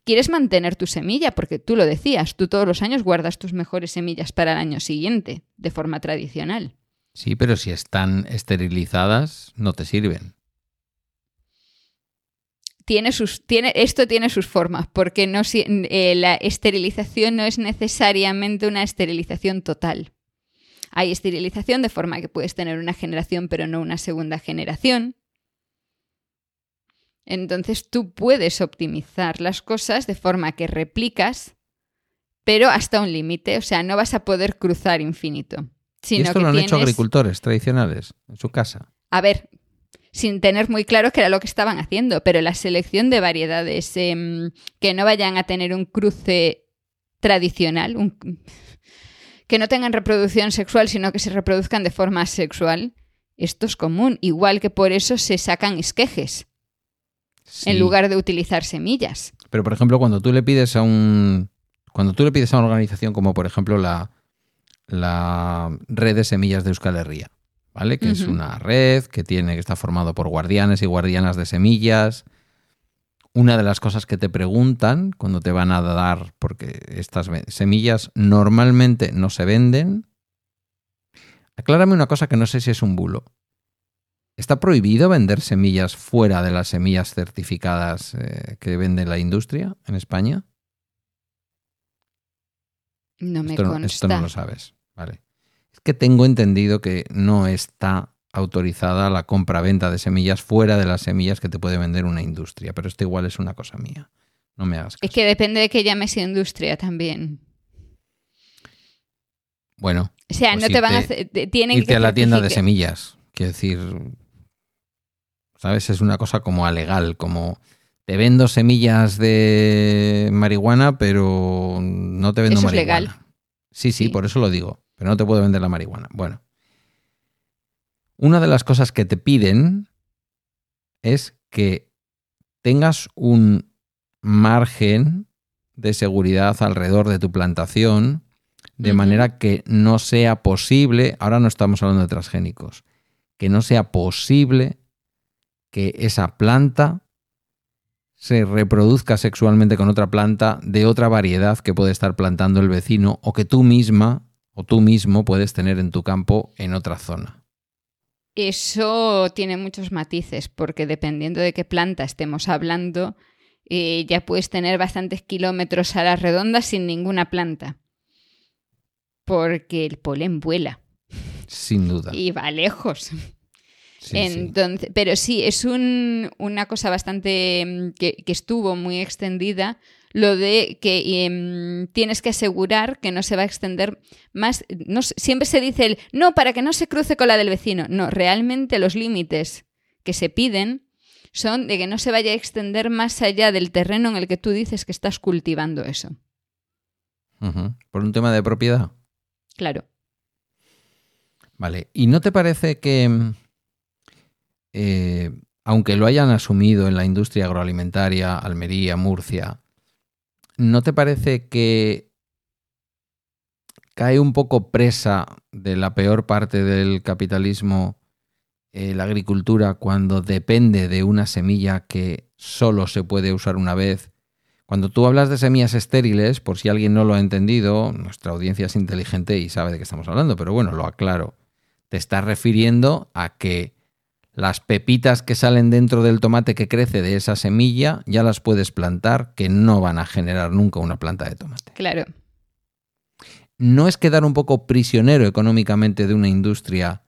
quieres mantener tu semilla, porque tú lo decías, tú todos los años guardas tus mejores semillas para el año siguiente, de forma tradicional. Sí, pero si están esterilizadas, no te sirven tiene sus, tiene, esto tiene sus formas, porque no, eh, la esterilización no es necesariamente una esterilización total. Hay esterilización de forma que puedes tener una generación pero no una segunda generación. Entonces tú puedes optimizar las cosas de forma que replicas, pero hasta un límite. O sea, no vas a poder cruzar infinito. ¿Y esto lo han hecho agricultores tradicionales en su casa? A ver, sin tener muy claro qué era lo que estaban haciendo, pero la selección de variedades em, que no vayan a tener un cruce tradicional, que no tengan reproducción sexual, sino que se reproduzcan de forma sexual, esto es común, igual que por eso se sacan esquejes en lugar de utilizar semillas. Pero por ejemplo, cuando tú le pides a un cuando tú le pides a una organización como por ejemplo la, la red de semillas de Euskal Herria, ¿vale? Que es una red que tiene que está formado por guardianes y guardianas de semillas. Una de las cosas que te preguntan cuando te van a dar, porque estas semillas normalmente no se venden. Aclárame una cosa que no sé si es un bulo. ¿Está prohibido vender semillas fuera de las semillas certificadas eh, que vende la industria en España? No me esto, consta. Esto no lo sabes. Que tengo entendido que no está autorizada la compra-venta de semillas fuera de las semillas que te puede vender una industria, pero esto igual es una cosa mía. No me hagas caso. Es que depende de que llames industria también. Bueno. O sea, pues no te van a hacer, tienen irte a la tienda de semillas. Quiero decir, ¿sabes? Es una cosa como alegal, como te vendo semillas de marihuana, pero no te vendo eso marihuana. Es legal. sí, sí, por eso lo digo pero no te puedo vender la marihuana. Bueno, una de las cosas que te piden es que tengas un margen de seguridad alrededor de tu plantación, de manera que no sea posible, ahora no estamos hablando de transgénicos, que no sea posible que esa planta se reproduzca sexualmente con otra planta de otra variedad que puede estar plantando el vecino o que tú misma o tú mismo puedes tener en tu campo en otra zona. Eso tiene muchos matices, porque dependiendo de qué planta estemos hablando, eh, ya puedes tener bastantes kilómetros a la redonda sin ninguna planta. Porque el polen vuela. Sin duda. Y va lejos. Entonces, Pero sí, es una cosa bastante mm, que, estuvo muy extendida lo de que em, tienes que asegurar que no se va a extender más. No, siempre se dice el no, para que no se cruce con la del vecino. No, realmente los límites que se piden son de que no se vaya a extender más allá del terreno en el que tú dices que estás cultivando eso. ¿Por un tema de propiedad? Claro. Vale. ¿Y no te parece que, eh, aunque lo hayan asumido en la industria agroalimentaria, Almería, Murcia, ¿no te parece que cae un poco presa de la peor parte del capitalismo eh, la agricultura cuando depende de una semilla que solo se puede usar una vez? Cuando tú hablas de semillas estériles, por si alguien no lo ha entendido, nuestra audiencia es inteligente y sabe de qué estamos hablando, pero bueno, lo aclaro. Te estás refiriendo a que las pepitas que salen dentro del tomate que crece de esa semilla ya las puedes plantar, que no van a generar nunca una planta de tomate. Claro. No es quedar un poco prisionero económicamente de una industria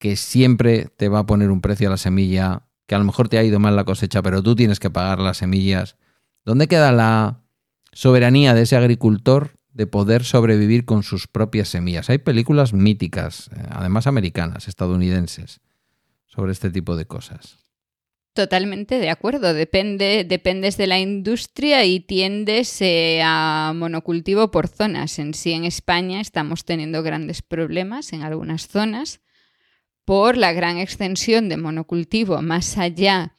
que siempre te va a poner un precio a la semilla, que a lo mejor te ha ido mal la cosecha, pero tú tienes que pagar las semillas. ¿Dónde queda la soberanía de ese agricultor de poder sobrevivir con sus propias semillas? Hay películas míticas, eh, además americanas, estadounidenses sobre este tipo de cosas. Totalmente de acuerdo. Depende, dependes de la industria y tiendes eh, a monocultivo por zonas. En sí, en España estamos teniendo grandes problemas en algunas zonas por la gran extensión de monocultivo más allá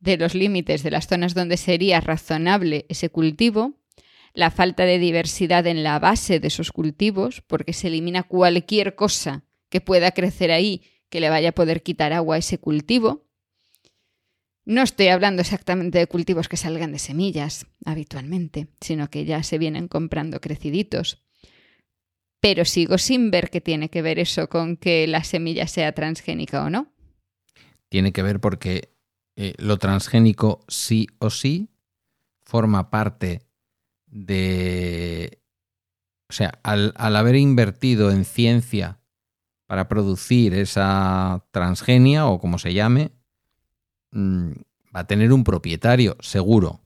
de los límites de las zonas donde sería razonable ese cultivo. la falta de diversidad en la base de esos cultivos, porque se elimina cualquier cosa que pueda crecer ahí que le vaya a poder quitar agua a ese cultivo. No estoy hablando exactamente de cultivos que salgan de semillas habitualmente, sino que ya se vienen comprando creciditos. Pero sigo sin ver qué tiene que ver eso con que la semilla sea transgénica o no. Tiene que ver porque eh, lo transgénico sí o sí forma parte de... O sea, al, haber invertido en ciencia para producir esa transgenia o como se llame, mm, va a tener un propietario, seguro.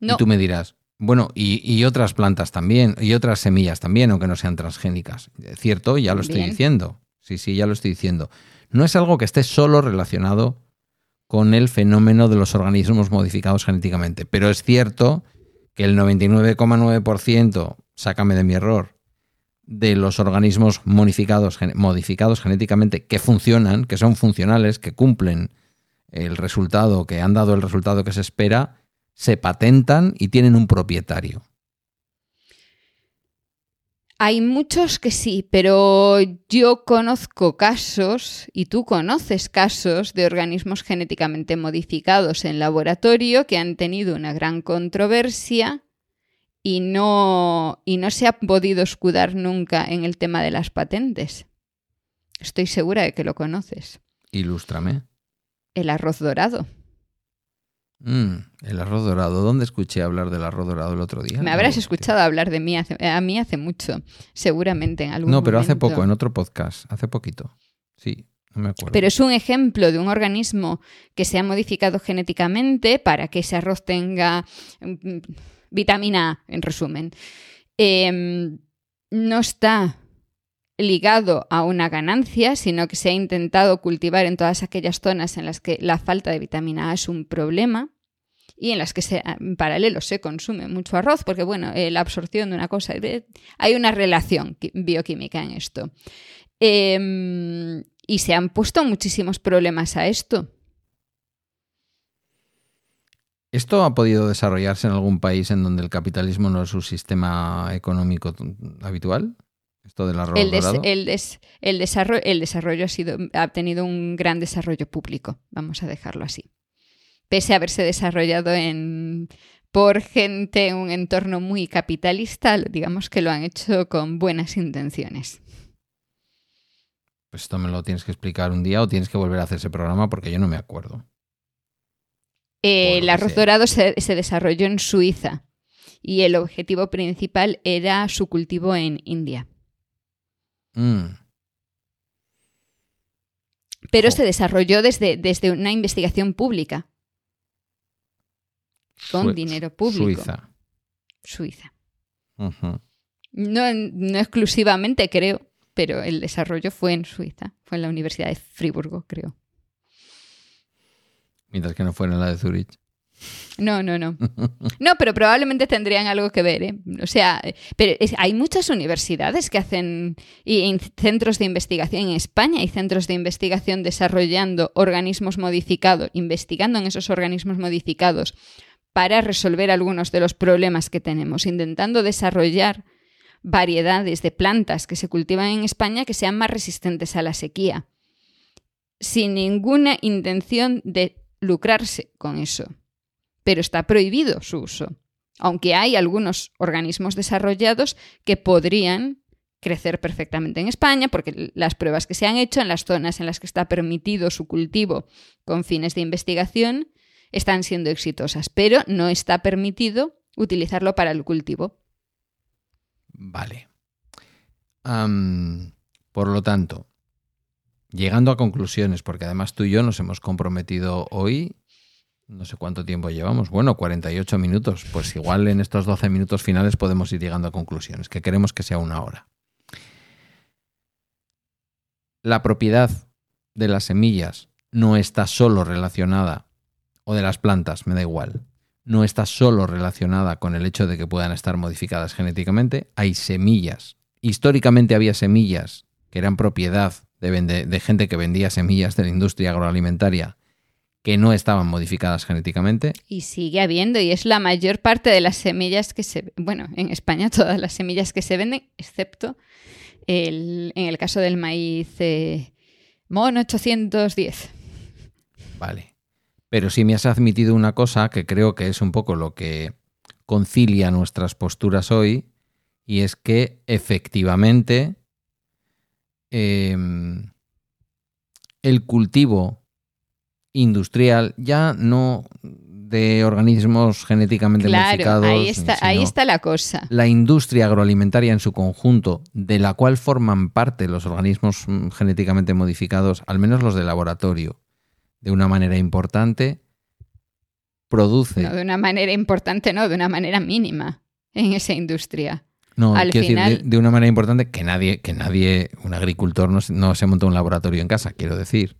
Y tú me dirás, bueno, y, otras plantas también, y otras semillas también, aunque no sean transgénicas. ¿Cierto? Ya lo estoy diciendo. Sí, sí, ya lo estoy diciendo. No es algo que esté solo relacionado con el fenómeno de los organismos modificados genéticamente. Pero es cierto que el 99,9%, sácame de mi error, de los organismos modificados, genéticamente que funcionan, que son funcionales, que cumplen el resultado, que han dado el resultado que se espera, se patentan y tienen un propietario. Hay muchos que sí, pero yo conozco casos, y tú conoces casos, de organismos genéticamente modificados en laboratorio que han tenido una gran controversia y no, y no se ha podido escudar nunca en el tema de las patentes. Estoy segura de que lo conoces. Ilústrame. El arroz dorado. Mm, el arroz dorado. ¿Dónde escuché hablar del arroz dorado el otro día? Me habrás escuchado hablar de mí hace, a mí hace mucho, seguramente en algún No, pero hace poco, en otro podcast, hace poquito. Sí, no me acuerdo. Pero es un ejemplo de un organismo que se ha modificado genéticamente para que ese arroz tenga mm, vitamina A, en resumen. Em, no está ligado a una ganancia, sino que se ha intentado cultivar en todas aquellas zonas en las que la falta de vitamina A es un problema y en las que se, en paralelo se consume mucho arroz, porque bueno, eh, la absorción de una cosa, hay una relación bioquímica en esto. Em, y se han puesto muchísimos problemas a esto. ¿Esto ha podido desarrollarse en algún país en donde el capitalismo no es su sistema económico habitual? Esto del arroz el, dorado? el, el, desarrollo, el desarrollo ha, sido, ha tenido un gran desarrollo público, vamos a dejarlo así. Pese a haberse desarrollado en, por gente en un entorno muy capitalista, digamos que lo han hecho con buenas intenciones. Pues esto me lo tienes que explicar un día o tienes que volver a hacer ese programa porque yo no me acuerdo. Eh, el arroz dorado se, desarrolló en Suiza y el objetivo principal era su cultivo en India. Mm. Pero se desarrolló desde, desde una investigación pública. Con dinero público. Suiza. Suiza. no, no exclusivamente, creo, pero el desarrollo fue en Suiza. Fue en la Universidad de Friburgo, creo. Mientras que no fuera la de Zurich. No, no, no. No, pero probablemente tendrían algo que ver. ¿eh? O sea, pero hay muchas universidades que hacen y centros de investigación en España hay centros de investigación desarrollando organismos modificados, investigando en esos organismos modificados para resolver algunos de los problemas que tenemos, intentando desarrollar variedades de plantas que se cultivan en España que sean más resistentes a la sequía, sin ninguna intención de lucrarse con eso pero está prohibido su uso, aunque hay algunos organismos desarrollados que podrían crecer perfectamente en España, porque las pruebas que se han hecho en las zonas en las que está permitido su cultivo con fines de investigación están siendo exitosas, pero no está permitido utilizarlo para el cultivo. Vale. por lo tanto, llegando a conclusiones, porque además tú y yo nos hemos comprometido hoy no sé cuánto tiempo llevamos. Bueno, 48 minutos. Pues igual en estos 12 minutos finales podemos ir llegando a conclusiones, que queremos que sea una hora. La propiedad de las semillas no está solo relacionada, o de las plantas, me da igual, no está solo relacionada con el hecho de que puedan estar modificadas genéticamente. Hay semillas. Históricamente había semillas que eran propiedad de, de gente que vendía semillas de la industria agroalimentaria que no estaban modificadas genéticamente. Y sigue habiendo, y es la mayor parte de las semillas que se... Bueno, en España todas las semillas que se venden, excepto el, en el caso del maíz eh, MON 810. Vale. Pero sí me has admitido una cosa que creo que es un poco lo que concilia nuestras posturas hoy, y es que efectivamente em, el cultivo industrial ya no de organismos genéticamente modificados. Ahí está, ahí está la cosa. La industria agroalimentaria en su conjunto, de la cual forman parte los organismos mm, genéticamente modificados, al menos los de laboratorio, de una manera importante, produce. No, de una manera importante, no, de una manera mínima en esa industria. No, Al quiero decir, de, una manera importante que nadie, que nadie, un agricultor no, no, se monta un laboratorio en casa, quiero decir.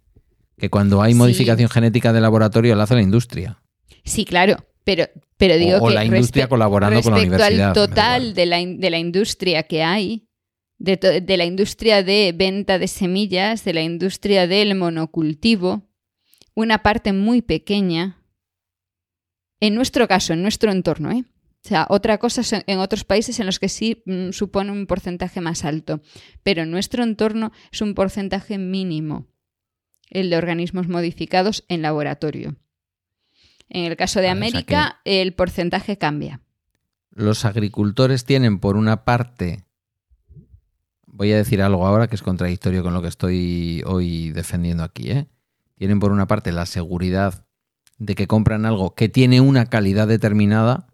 Que cuando hay modificación genética de laboratorio la hace la industria. Sí, claro, pero, pero digo o, que. la industria colaborando con la universidad. al total de la, de la industria que hay, de, de la industria de venta de semillas, de la industria del monocultivo, una parte muy pequeña en nuestro caso, en nuestro entorno, ¿eh? O sea, otra cosa es en otros países en los que sí mm, supone un porcentaje más alto, pero en nuestro entorno es un porcentaje mínimo el de organismos modificados en laboratorio. En el caso de América, el porcentaje cambia. Los agricultores tienen, por una parte, voy a decir algo ahora que es contradictorio con lo que estoy hoy defendiendo aquí, ¿eh? tienen por una parte la seguridad de que compran algo que tiene una calidad determinada,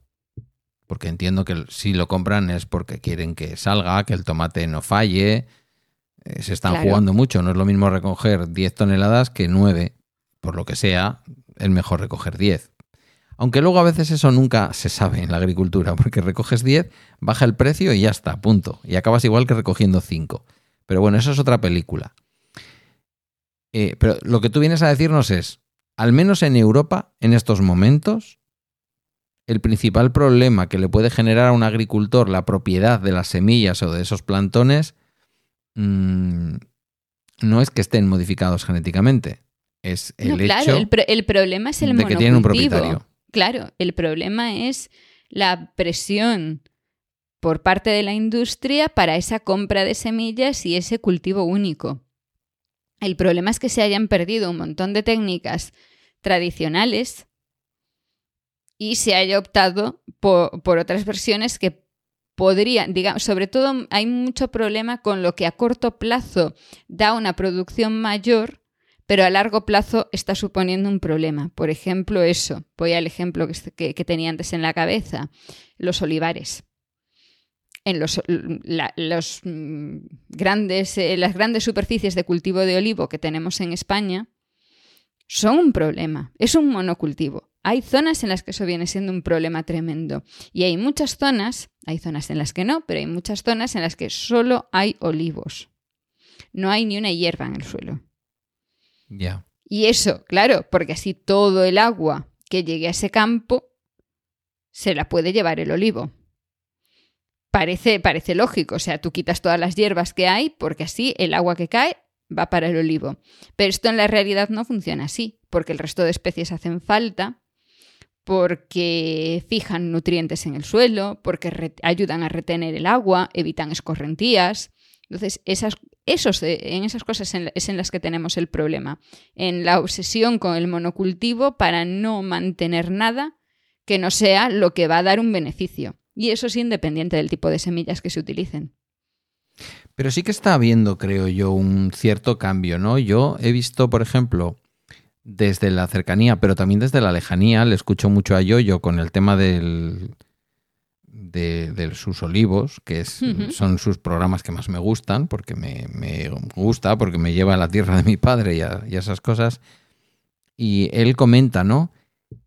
porque entiendo que si lo compran es porque quieren que salga, que el tomate no falle, eh, se están jugando mucho, no es lo mismo recoger 10 toneladas que 9, por lo que sea, es mejor recoger 10. Aunque luego a veces eso nunca se sabe en la agricultura, porque recoges 10, baja el precio y ya está, punto. Y acabas igual que recogiendo 5. Pero bueno, eso es otra película. Eh, pero lo que tú vienes a decirnos es, al menos en Europa, en estos momentos, el principal problema que le puede generar a un agricultor la propiedad de las semillas o de esos plantones mm, no es que estén modificados genéticamente, es el claro, el, problema es el de que tienen un propietario. Claro, el problema es la presión por parte de la industria para esa compra de semillas y ese cultivo único. El problema es que se hayan perdido un montón de técnicas tradicionales y se haya optado por, otras versiones que podrían, digamos, sobre todo hay mucho problema con lo que a corto plazo da una producción mayor, pero a largo plazo está suponiendo un problema. Por ejemplo, eso, voy al ejemplo que, que tenía antes en la cabeza, los olivares en los, los mm, grandes, eh, las grandes superficies de cultivo de olivo que tenemos en España son un problema. Es un monocultivo. Hay zonas en las que eso viene siendo un problema tremendo. Y hay muchas zonas, hay zonas en las que no, pero hay muchas zonas en las que solo hay olivos. No hay ni una hierba en el suelo. Ya. Y eso, claro, porque así todo el agua que llegue a ese campo se la puede llevar el olivo. Parece, parece lógico, o sea, tú quitas todas las hierbas que hay porque así el agua que cae va para el olivo. Pero esto en la realidad no funciona así, porque el resto de especies hacen falta, porque fijan nutrientes en el suelo, porque ayudan a retener el agua, evitan escorrentías. Entonces, esas, esos, en esas cosas es en las que tenemos el problema, en la obsesión con el monocultivo para no mantener nada que no sea lo que va a dar un beneficio. Y eso es independiente del tipo de semillas que se utilicen. Pero sí que está habiendo, creo yo, un cierto cambio, ¿no? Yo he visto, por ejemplo, desde la cercanía, pero también desde la lejanía, le escucho mucho a Yoyo con el tema del, de, sus olivos, que es, son sus programas que más me gustan, porque me, gusta, porque me lleva a la tierra de mi padre y, y esas cosas. Y él comenta, ¿no?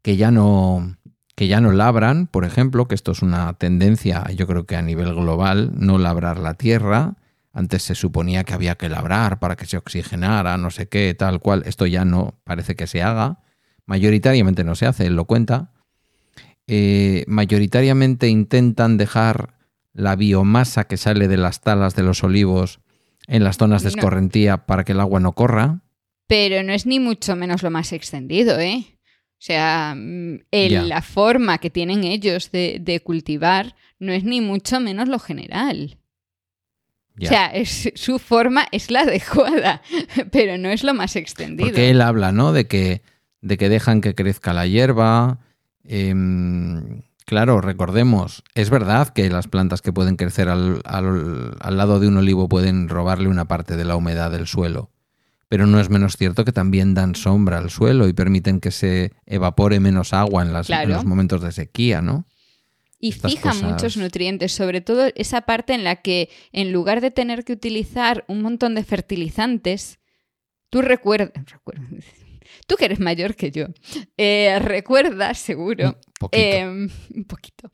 Que ya no, que ya no labran, por ejemplo, que esto es una tendencia, yo creo que a nivel global, no labrar la tierra. Antes se suponía que había que labrar para que se oxigenara, no sé qué, tal cual. Esto ya no parece que se haga. Mayoritariamente no se hace, él lo cuenta. Eh, mayoritariamente intentan dejar la biomasa que sale de las talas de los olivos en las zonas de escorrentía para que el agua no corra. pero no es ni mucho menos lo más extendido, ¿eh? O sea, mm, el- la forma que tienen ellos de, de cultivar no es ni mucho menos lo general. Ya. O sea, es- su forma es la adecuada, pero no es lo más extendido. Porque él habla, ¿no? De que, de que dejan que crezca la hierba. em, claro, recordemos, es verdad que las plantas que pueden crecer al, al- al lado de un olivo pueden robarle una parte de la humedad del suelo. Pero no es menos cierto que también dan sombra al suelo y permiten que se evapore menos agua en, las- en los momentos de sequía, ¿no? Y fija cosas- muchos nutrientes, sobre todo esa parte en la que en lugar de tener que utilizar un montón de fertilizantes, tú recuerdas, tú que eres mayor que yo, eh, recuerdas seguro, Un poquito. eh, un poquito,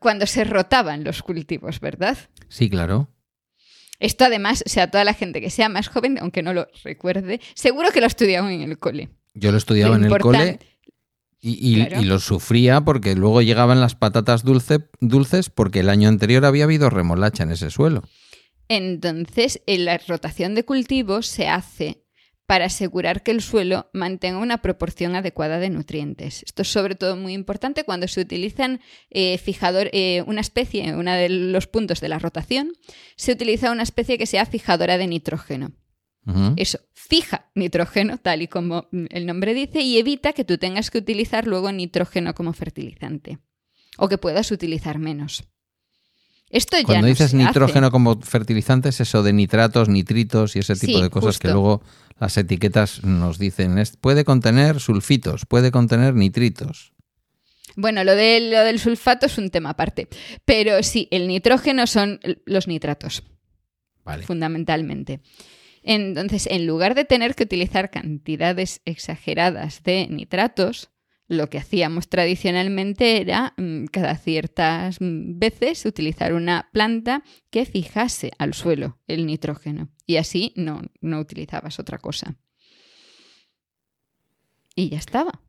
cuando se rotaban los cultivos, ¿verdad? sí, claro. Esto además, o sea, toda la gente que sea más joven, aunque no lo recuerde, seguro que lo estudiaban en el cole. Yo lo estudiaba Lo en el cole y, y- Claro. y lo sufría porque luego llegaban las patatas dulce- dulces porque el año anterior había habido remolacha en ese suelo. Entonces, en la rotación de cultivos se hace para asegurar que el suelo mantenga una proporción adecuada de nutrientes. Esto es sobre todo muy importante cuando se utilizan eh, fijador, eh, una especie, uno de los puntos de la rotación, se utiliza una especie que sea fijadora de nitrógeno. Eso fija nitrógeno, tal y como el nombre dice, y evita que tú tengas que utilizar luego nitrógeno como fertilizante o que puedas utilizar menos. Esto ya Cuando no dices se hace. nitrógeno como fertilizante es eso de nitratos, nitritos y ese tipo Sí, de cosas que luego las etiquetas nos dicen. es- puede contener sulfitos, puede contener nitritos. Bueno, lo, de, lo del sulfato es un tema aparte. Pero sí, el nitrógeno son los nitratos, Vale. fundamentalmente. Entonces, en lugar de tener que utilizar cantidades exageradas de nitratos, lo que hacíamos tradicionalmente era mm, cada ciertas mm, veces utilizar una planta que fijase al suelo el nitrógeno. Y así no, no utilizabas otra cosa. Y ya estaba.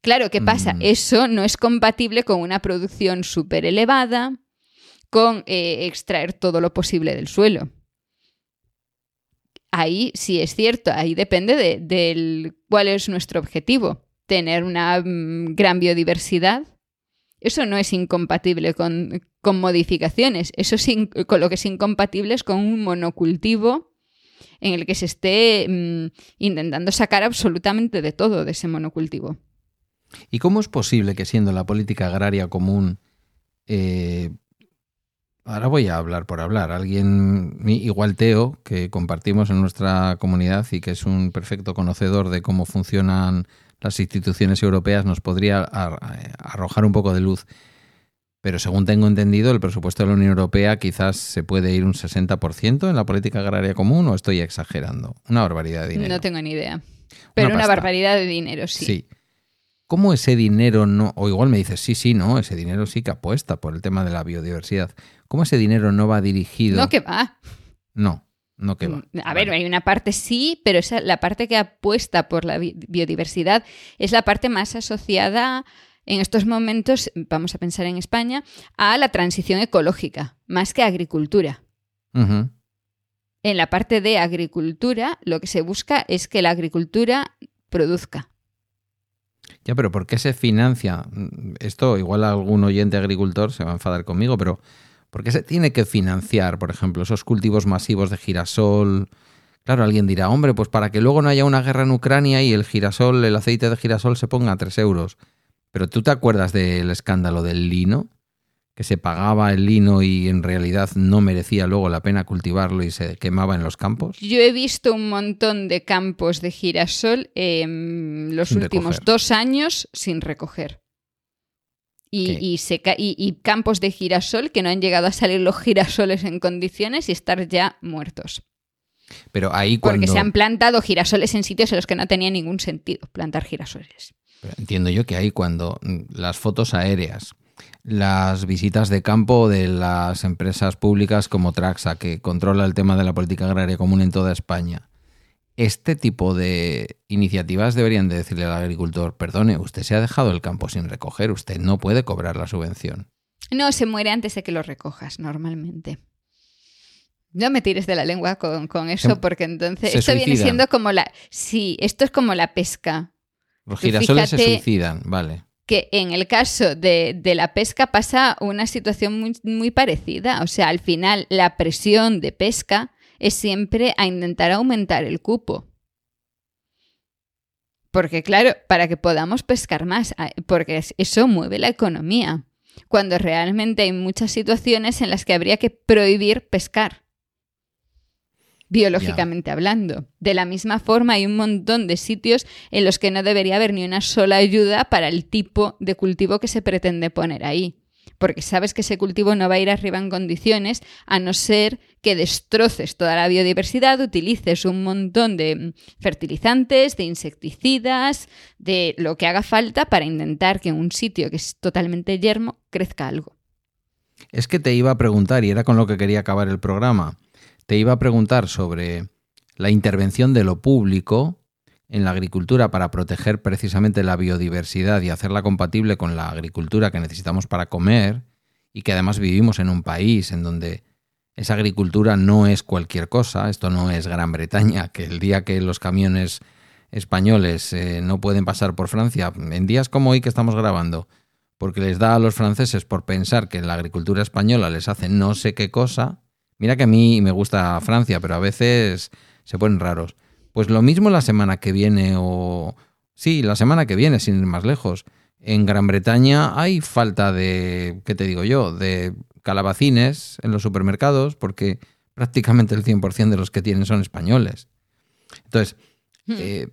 Claro, ¿qué pasa? Mm. Eso no es compatible con una producción súper elevada, con eh, extraer todo lo posible del suelo. Ahí sí es cierto, ahí depende de, cuál es nuestro objetivo. Tener una mm, gran biodiversidad. Eso no es incompatible con, modificaciones. Eso es con lo que es incompatible es con un monocultivo en el que se esté mm, intentando sacar absolutamente de todo de ese monocultivo. ¿Y cómo es posible que siendo la política agraria común, eh, ahora voy a hablar por hablar, alguien igual Teo, que compartimos en nuestra comunidad y que es un perfecto conocedor de cómo funcionan las instituciones europeas, nos podría ar- arrojar un poco de luz. Pero según tengo entendido, el presupuesto de la Unión Europea quizás se puede ir un 60% en la política agraria común o estoy exagerando. Una barbaridad de dinero. No tengo ni idea. Pero una, barbaridad de dinero, sí. Sí. ¿Cómo ese dinero no, o igual me dices, sí, sí, no, ese dinero sí que apuesta por el tema de la biodiversidad. ¿Cómo ese dinero no va dirigido? No que va. No, no que va. Mm, A ver, Vale. hay una parte sí, pero esa, la parte que apuesta por la bi- biodiversidad es la parte más asociada en estos momentos, vamos a pensar en España, a la transición ecológica, más que a agricultura. En la parte de agricultura, lo que se busca es que la agricultura produzca. Ya, pero ¿por qué se financia? Mm, Esto igual algún oyente agricultor se va a enfadar conmigo, pero ¿por qué se tiene que financiar, por ejemplo, esos cultivos masivos de girasol? Claro, alguien dirá, hombre, pues para que luego no haya una guerra en Ucrania y el girasol, el aceite de girasol se ponga a 3 euros. Pero ¿tú te acuerdas del escándalo del lino? Que se pagaba el lino y en realidad no merecía luego la pena cultivarlo y se quemaba en los campos. Yo he visto un montón de campos de girasol en los Sin últimos recoger. dos años sin recoger. Y, y campos de girasol que no han llegado a salir los girasoles en condiciones y estar ya muertos. Pero ahí Porque cuando... se han plantado girasoles en sitios en los que no tenía ningún sentido plantar girasoles. Pero Entiendo yo que ahí cuando mm, las fotos aéreas, las visitas de campo de las empresas públicas como Traxa, que controla el tema de la política agraria común en toda España, este tipo de iniciativas deberían de decirle al agricultor, perdone, usted se ha dejado el campo sin recoger, usted no puede cobrar la subvención. No, se muere antes de que lo recojas normalmente. No me tires de la lengua con, con eso, Se- porque entonces se esto viene siendo como la. Sí, esto es como la pesca. Los girasoles se suicidan, vale. que en el caso de, de la pesca pasa una situación muy, muy parecida. O sea, al final la presión de pesca es siempre a intentar aumentar el cupo. Porque claro, para que podamos pescar más, porque es- eso mueve la economía, cuando realmente hay muchas situaciones en las que habría que prohibir pescar, biológicamente hablando. De la misma forma, hay un montón de sitios en los que no debería haber ni una sola ayuda para el tipo de cultivo que se pretende poner ahí. Porque sabes que ese cultivo no va a ir arriba en condiciones a no ser que destroces toda la biodiversidad, utilices un montón de mm, fertilizantes, de insecticidas, de lo que haga falta para intentar que un sitio que es totalmente yermo crezca algo. Es que te iba a preguntar, y era con lo que quería acabar el programa, te iba a preguntar sobre la intervención de lo público en la agricultura para proteger precisamente la biodiversidad y hacerla compatible con la agricultura que necesitamos para comer y que además vivimos en un país en donde esa agricultura no es cualquier cosa, esto no es Gran Bretaña, que el día que los camiones españoles eh, no pueden pasar por Francia, en días como hoy que estamos grabando, porque les da a los franceses por pensar que la agricultura española les hace no sé qué cosa. Mira que a mí me gusta Francia, pero a veces se ponen raros. Pues lo mismo la semana que viene o... Sí, la semana que viene, sin ir más lejos. En Gran Bretaña hay falta de, ¿qué te digo yo? De calabacines en los supermercados porque prácticamente el 100% de los que tienen son españoles. Entonces, Hmm. eh,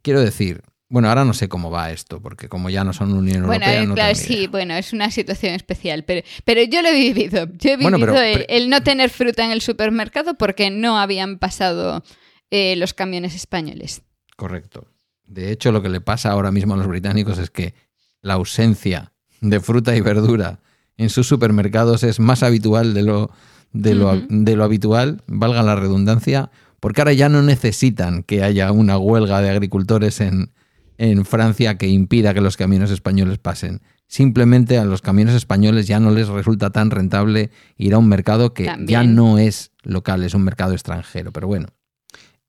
quiero decir, bueno, ahora no sé cómo va esto, porque como ya no son Unión Bueno, Europea, eh, no claro, sí, bueno, es una situación especial, pero, pero yo lo he vivido. Yo he vivido Bueno, pero- el, pero- el no tener fruta en el supermercado porque no habían pasado eh, los camiones españoles. Correcto. De hecho, lo que le pasa ahora mismo a los británicos es que la ausencia de fruta y verdura en sus supermercados es más habitual de lo, de lo, Ujú. de lo habitual, valga la redundancia, porque ahora ya no necesitan que haya una huelga de agricultores en, en Francia que impida que los camiones españoles pasen. Simplemente a los camiones españoles ya no les resulta tan rentable ir a un mercado que ya no es local, es un mercado extranjero. Pero bueno,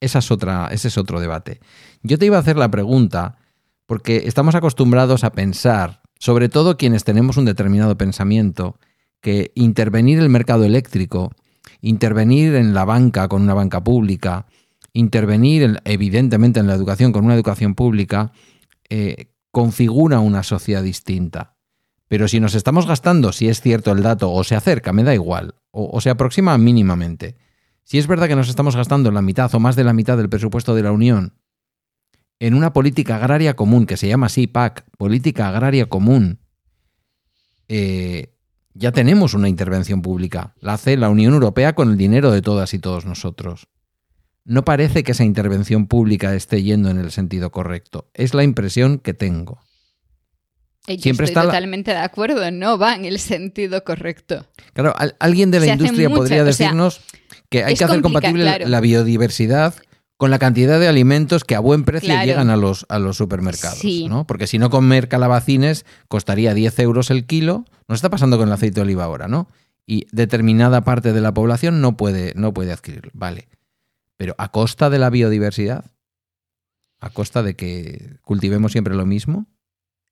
esa es otra, ese es otro debate. Yo te iba a hacer la pregunta porque estamos acostumbrados a pensar, sobre todo quienes tenemos un determinado pensamiento, que intervenir el mercado eléctrico, intervenir en la banca con una banca pública, intervenir en- evidentemente en la educación con una educación pública, eh, configura una sociedad distinta. Pero si nos estamos gastando, si es cierto el dato, o se acerca, me da igual, o se aproxima mínimamente, si es verdad que nos estamos gastando la mitad o más de la mitad del presupuesto de la Unión en una política agraria común, que se llama así PAC, política agraria común, eh, ya tenemos una intervención pública. La hace la Unión Europea con el dinero de todas y todos nosotros. No parece que esa intervención pública esté yendo en el sentido correcto. Es la impresión que tengo. Yo Siempre estoy está la- totalmente de acuerdo, no va en el sentido correcto. Claro, al- alguien de la Se industria muchas- podría o sea, decirnos que hay que hacer compatible claro. la biodiversidad con la cantidad de alimentos que a buen precio Claro. llegan a los, a los supermercados. Sí. ¿no? Porque si no comer calabacines costaría 10 euros el kilo. Nos está pasando con el aceite de oliva ahora, ¿no? Y determinada parte de la población no puede, no puede adquirirlo. Vale. Pero a costa de la biodiversidad, a costa de que cultivemos siempre lo mismo.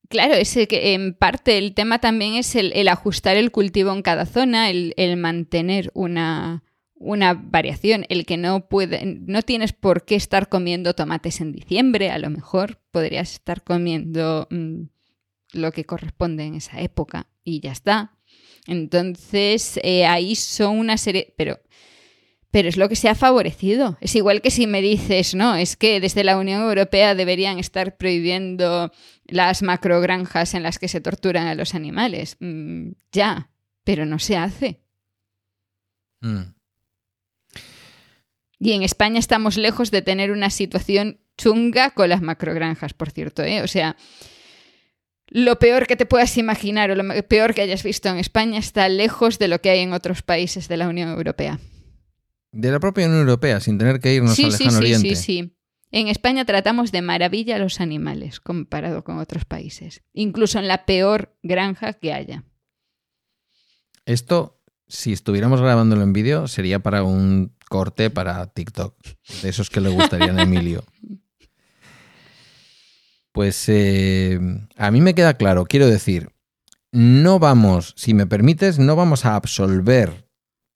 Claro, es que en parte el tema también es el, ajustar el cultivo en cada zona, el, el mantener una, una variación, el que no puede, no tienes por qué estar comiendo tomates en diciembre, a lo mejor podrías estar comiendo mm, lo que corresponde en esa época y ya está. Entonces, eh, ahí son una serie, pero pero es lo que se ha favorecido. Es igual que si me dices, no, es que desde la Unión Europea deberían estar prohibiendo las macrogranjas en las que se torturan a los animales. Mm, ya, pero no se hace. Mm. Y en España estamos lejos de tener una situación chunga con las macrogranjas, por cierto. ¿eh? O sea, lo peor que te puedas imaginar o lo peor que hayas visto en España está lejos de lo que hay en otros países de la Unión Europea. De la propia Unión Europea, sin tener que irnos sí, al sí, lejano sí, oriente. sí, sí. En España tratamos de maravilla a los animales comparado con otros países, incluso en la peor granja que haya. Esto si estuviéramos grabándolo en vídeo, sería para un corte para TikTok, de esos que le gustarían a Emilio. Pues eh, a mí me queda claro, quiero decir, no vamos, si me permites, no vamos a absolver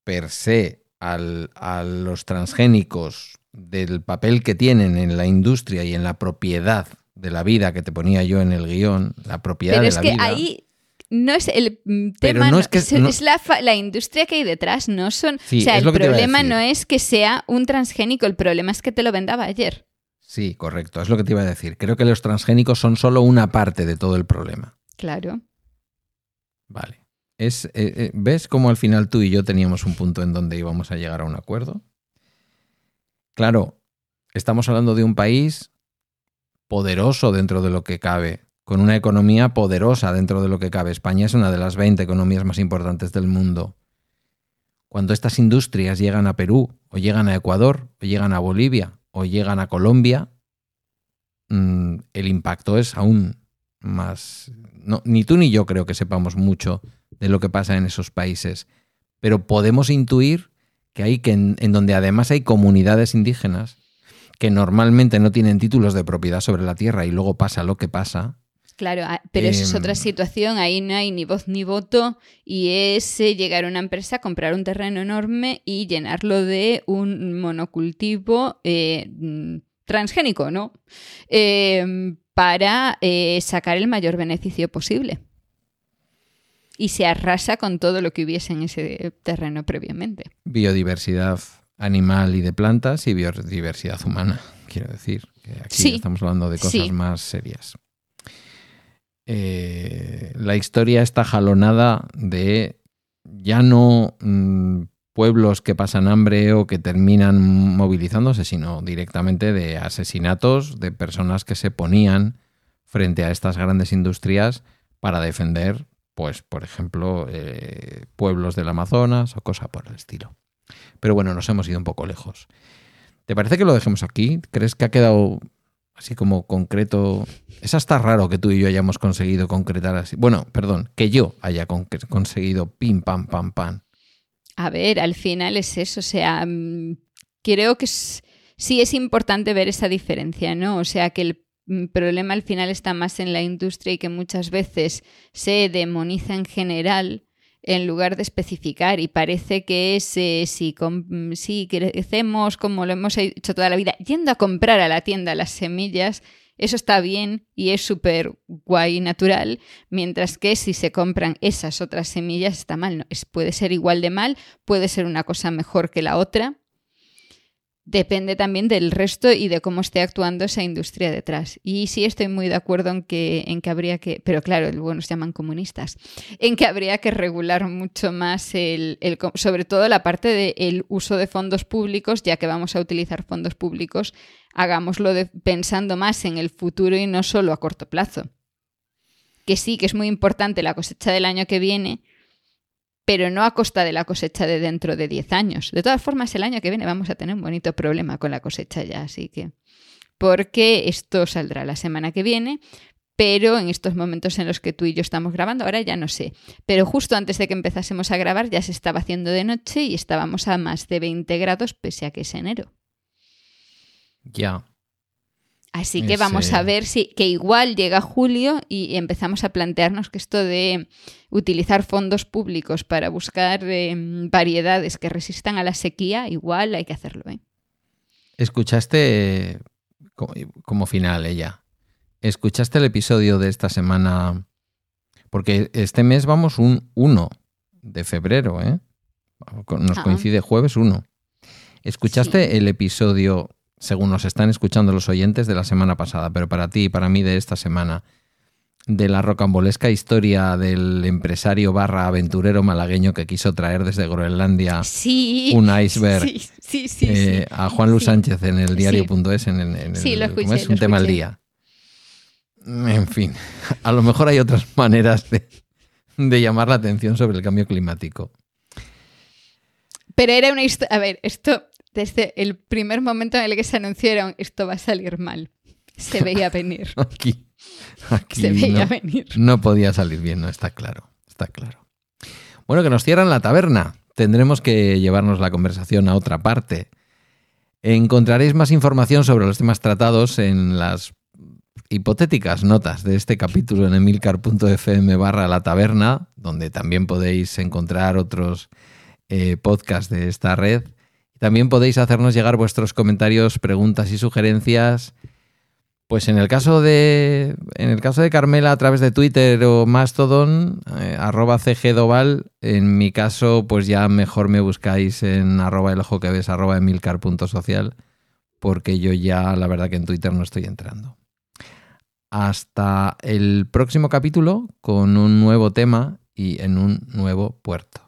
per se a los transgénicos del papel que tienen en la industria y en la propiedad de la vida que te ponía yo en el guion, la propiedad Pero de es la que vida. ahí no es el mm, Pero tema, no es que- es, no- es la, industria que hay detrás, no son... Sí, o sea, es el que problema no es que sea un transgénico, el problema es que te lo vendaba ayer. Sí, correcto, es lo que te iba a decir. Creo que los transgénicos son solo una parte de todo el problema. Claro. Vale. Es, eh, eh, ¿Ves cómo al final tú y yo teníamos un punto en donde íbamos a llegar a un acuerdo? Claro, estamos hablando de un país poderoso dentro de lo que cabe, con una economía poderosa dentro de lo que cabe. España es una de las 20 economías más importantes del mundo. Cuando estas industrias llegan a Perú, o llegan a Ecuador, o llegan a Bolivia, o llegan a Colombia, mm, el impacto es aún más... Ni tú ni yo creo que sepamos mucho de lo que pasa en esos países, pero podemos intuir que hay que en, en donde además hay comunidades indígenas que normalmente no tienen títulos de propiedad sobre la tierra y luego pasa lo que pasa, Claro, ah, pero eso es Em, otra situación, ahí no hay ni voz ni voto y es eh, llegar a una empresa, comprar un terreno enorme y llenarlo de un monocultivo eh, mm, transgénico, ¿no? Em, para eh, sacar el mayor beneficio posible. Y se arrasa con todo lo que hubiese en ese terreno previamente. biodiversidad animal y de plantas y biodiversidad humana, quiero decir. Que aquí Sí. estamos hablando de cosas Sí. más serias. Eh, la historia está jalonada de ya no mm, pueblos que pasan hambre o que terminan movilizándose, sino directamente de asesinatos de personas que se ponían frente a estas grandes industrias para defender, pues, por ejemplo, eh, pueblos del Amazonas o cosas por el estilo. Pero bueno, nos hemos ido un poco lejos. ¿Te parece que lo dejemos aquí? ¿Crees que ha quedado así como concreto? Es hasta raro que tú y yo hayamos conseguido concretar así. Bueno, perdón, que yo haya con- conseguido pim, pam, pam, pam. A ver, al final es eso, o sea, mm, creo que sí es importante ver esa diferencia, ¿no? O sea, que el problema al final está más en la industria y que muchas veces se demoniza en general en lugar de especificar y parece que es si, mm, si crecemos como lo hemos hecho toda la vida, yendo a comprar a la tienda las semillas, eso está bien y es súper guay natural, mientras que si se compran esas otras semillas está mal. ¿no? Puede ser igual de mal, puede ser una cosa mejor que la otra. Depende también del resto y de cómo esté actuando esa industria detrás. Y sí estoy muy de acuerdo en que, en que habría que, pero claro, luego nos llaman comunistas, en que habría que regular mucho más el, sobre todo la parte del uso de fondos públicos, ya que vamos a utilizar fondos públicos, hagámoslo de- pensando más en el futuro y no solo a corto plazo. Que sí, que es muy importante la cosecha del año que viene, pero no a costa de la cosecha de dentro de 10 años. De todas formas, el año que viene vamos a tener un bonito problema con la cosecha ya, así que... Porque esto saldrá la semana que viene, pero en estos momentos en los que tú y yo estamos grabando, ahora ya no sé. Pero justo antes de que empezásemos a grabar ya se estaba haciendo de noche y estábamos a más de 20 grados pese a que es enero. Ya. Así que vamos a ver si que igual llega julio y empezamos a plantearnos que esto de utilizar fondos públicos para buscar eh, variedades que resistan a la sequía, igual hay que hacerlo. ¿eh? ¿Escuchaste, como, como final ella, escuchaste el episodio de esta semana? Porque este mes vamos un 1 de febrero, ¿eh? Nos Ah. coincide jueves 1. ¿Escuchaste Sí. el episodio, según nos están escuchando los oyentes, de la semana pasada, pero para ti y para mí de esta semana, de la rocambolesca historia del empresario barra aventurero malagueño que quiso traer desde Groenlandia Sí. un iceberg Sí, sí, sí. eh, a Juan Luis. Sánchez en el diario.es en, el- en el, Sí, lo ¿cómo escuché, es? lo un tema al día. En fin, a lo mejor hay otras maneras de, de llamar la atención sobre el cambio climático. Pero era una historia. A ver, esto, desde el primer momento en el que se anunciaron, esto va a salir mal. Se veía venir. Aquí, aquí Se veía no, venir. no podía salir bien, no está claro, está claro. Bueno, que nos cierran la taberna, tendremos que llevarnos la conversación a otra parte. Encontraréis más información sobre los temas tratados en las hipotéticas notas de este capítulo en emilcar.fm barra la taberna, donde también podéis encontrar otros eh, podcasts de esta red. También podéis hacernos llegar vuestros comentarios, preguntas y sugerencias pues en el caso de en el caso de Carmela a través de Twitter o Mastodon, eh, arroba cgdoval, en mi caso, pues ya mejor me buscáis en arroba el ojo que ves, arroba emilcar.social, porque yo ya la verdad que en Twitter no estoy entrando. Hasta el próximo capítulo con un nuevo tema y en un nuevo puerto.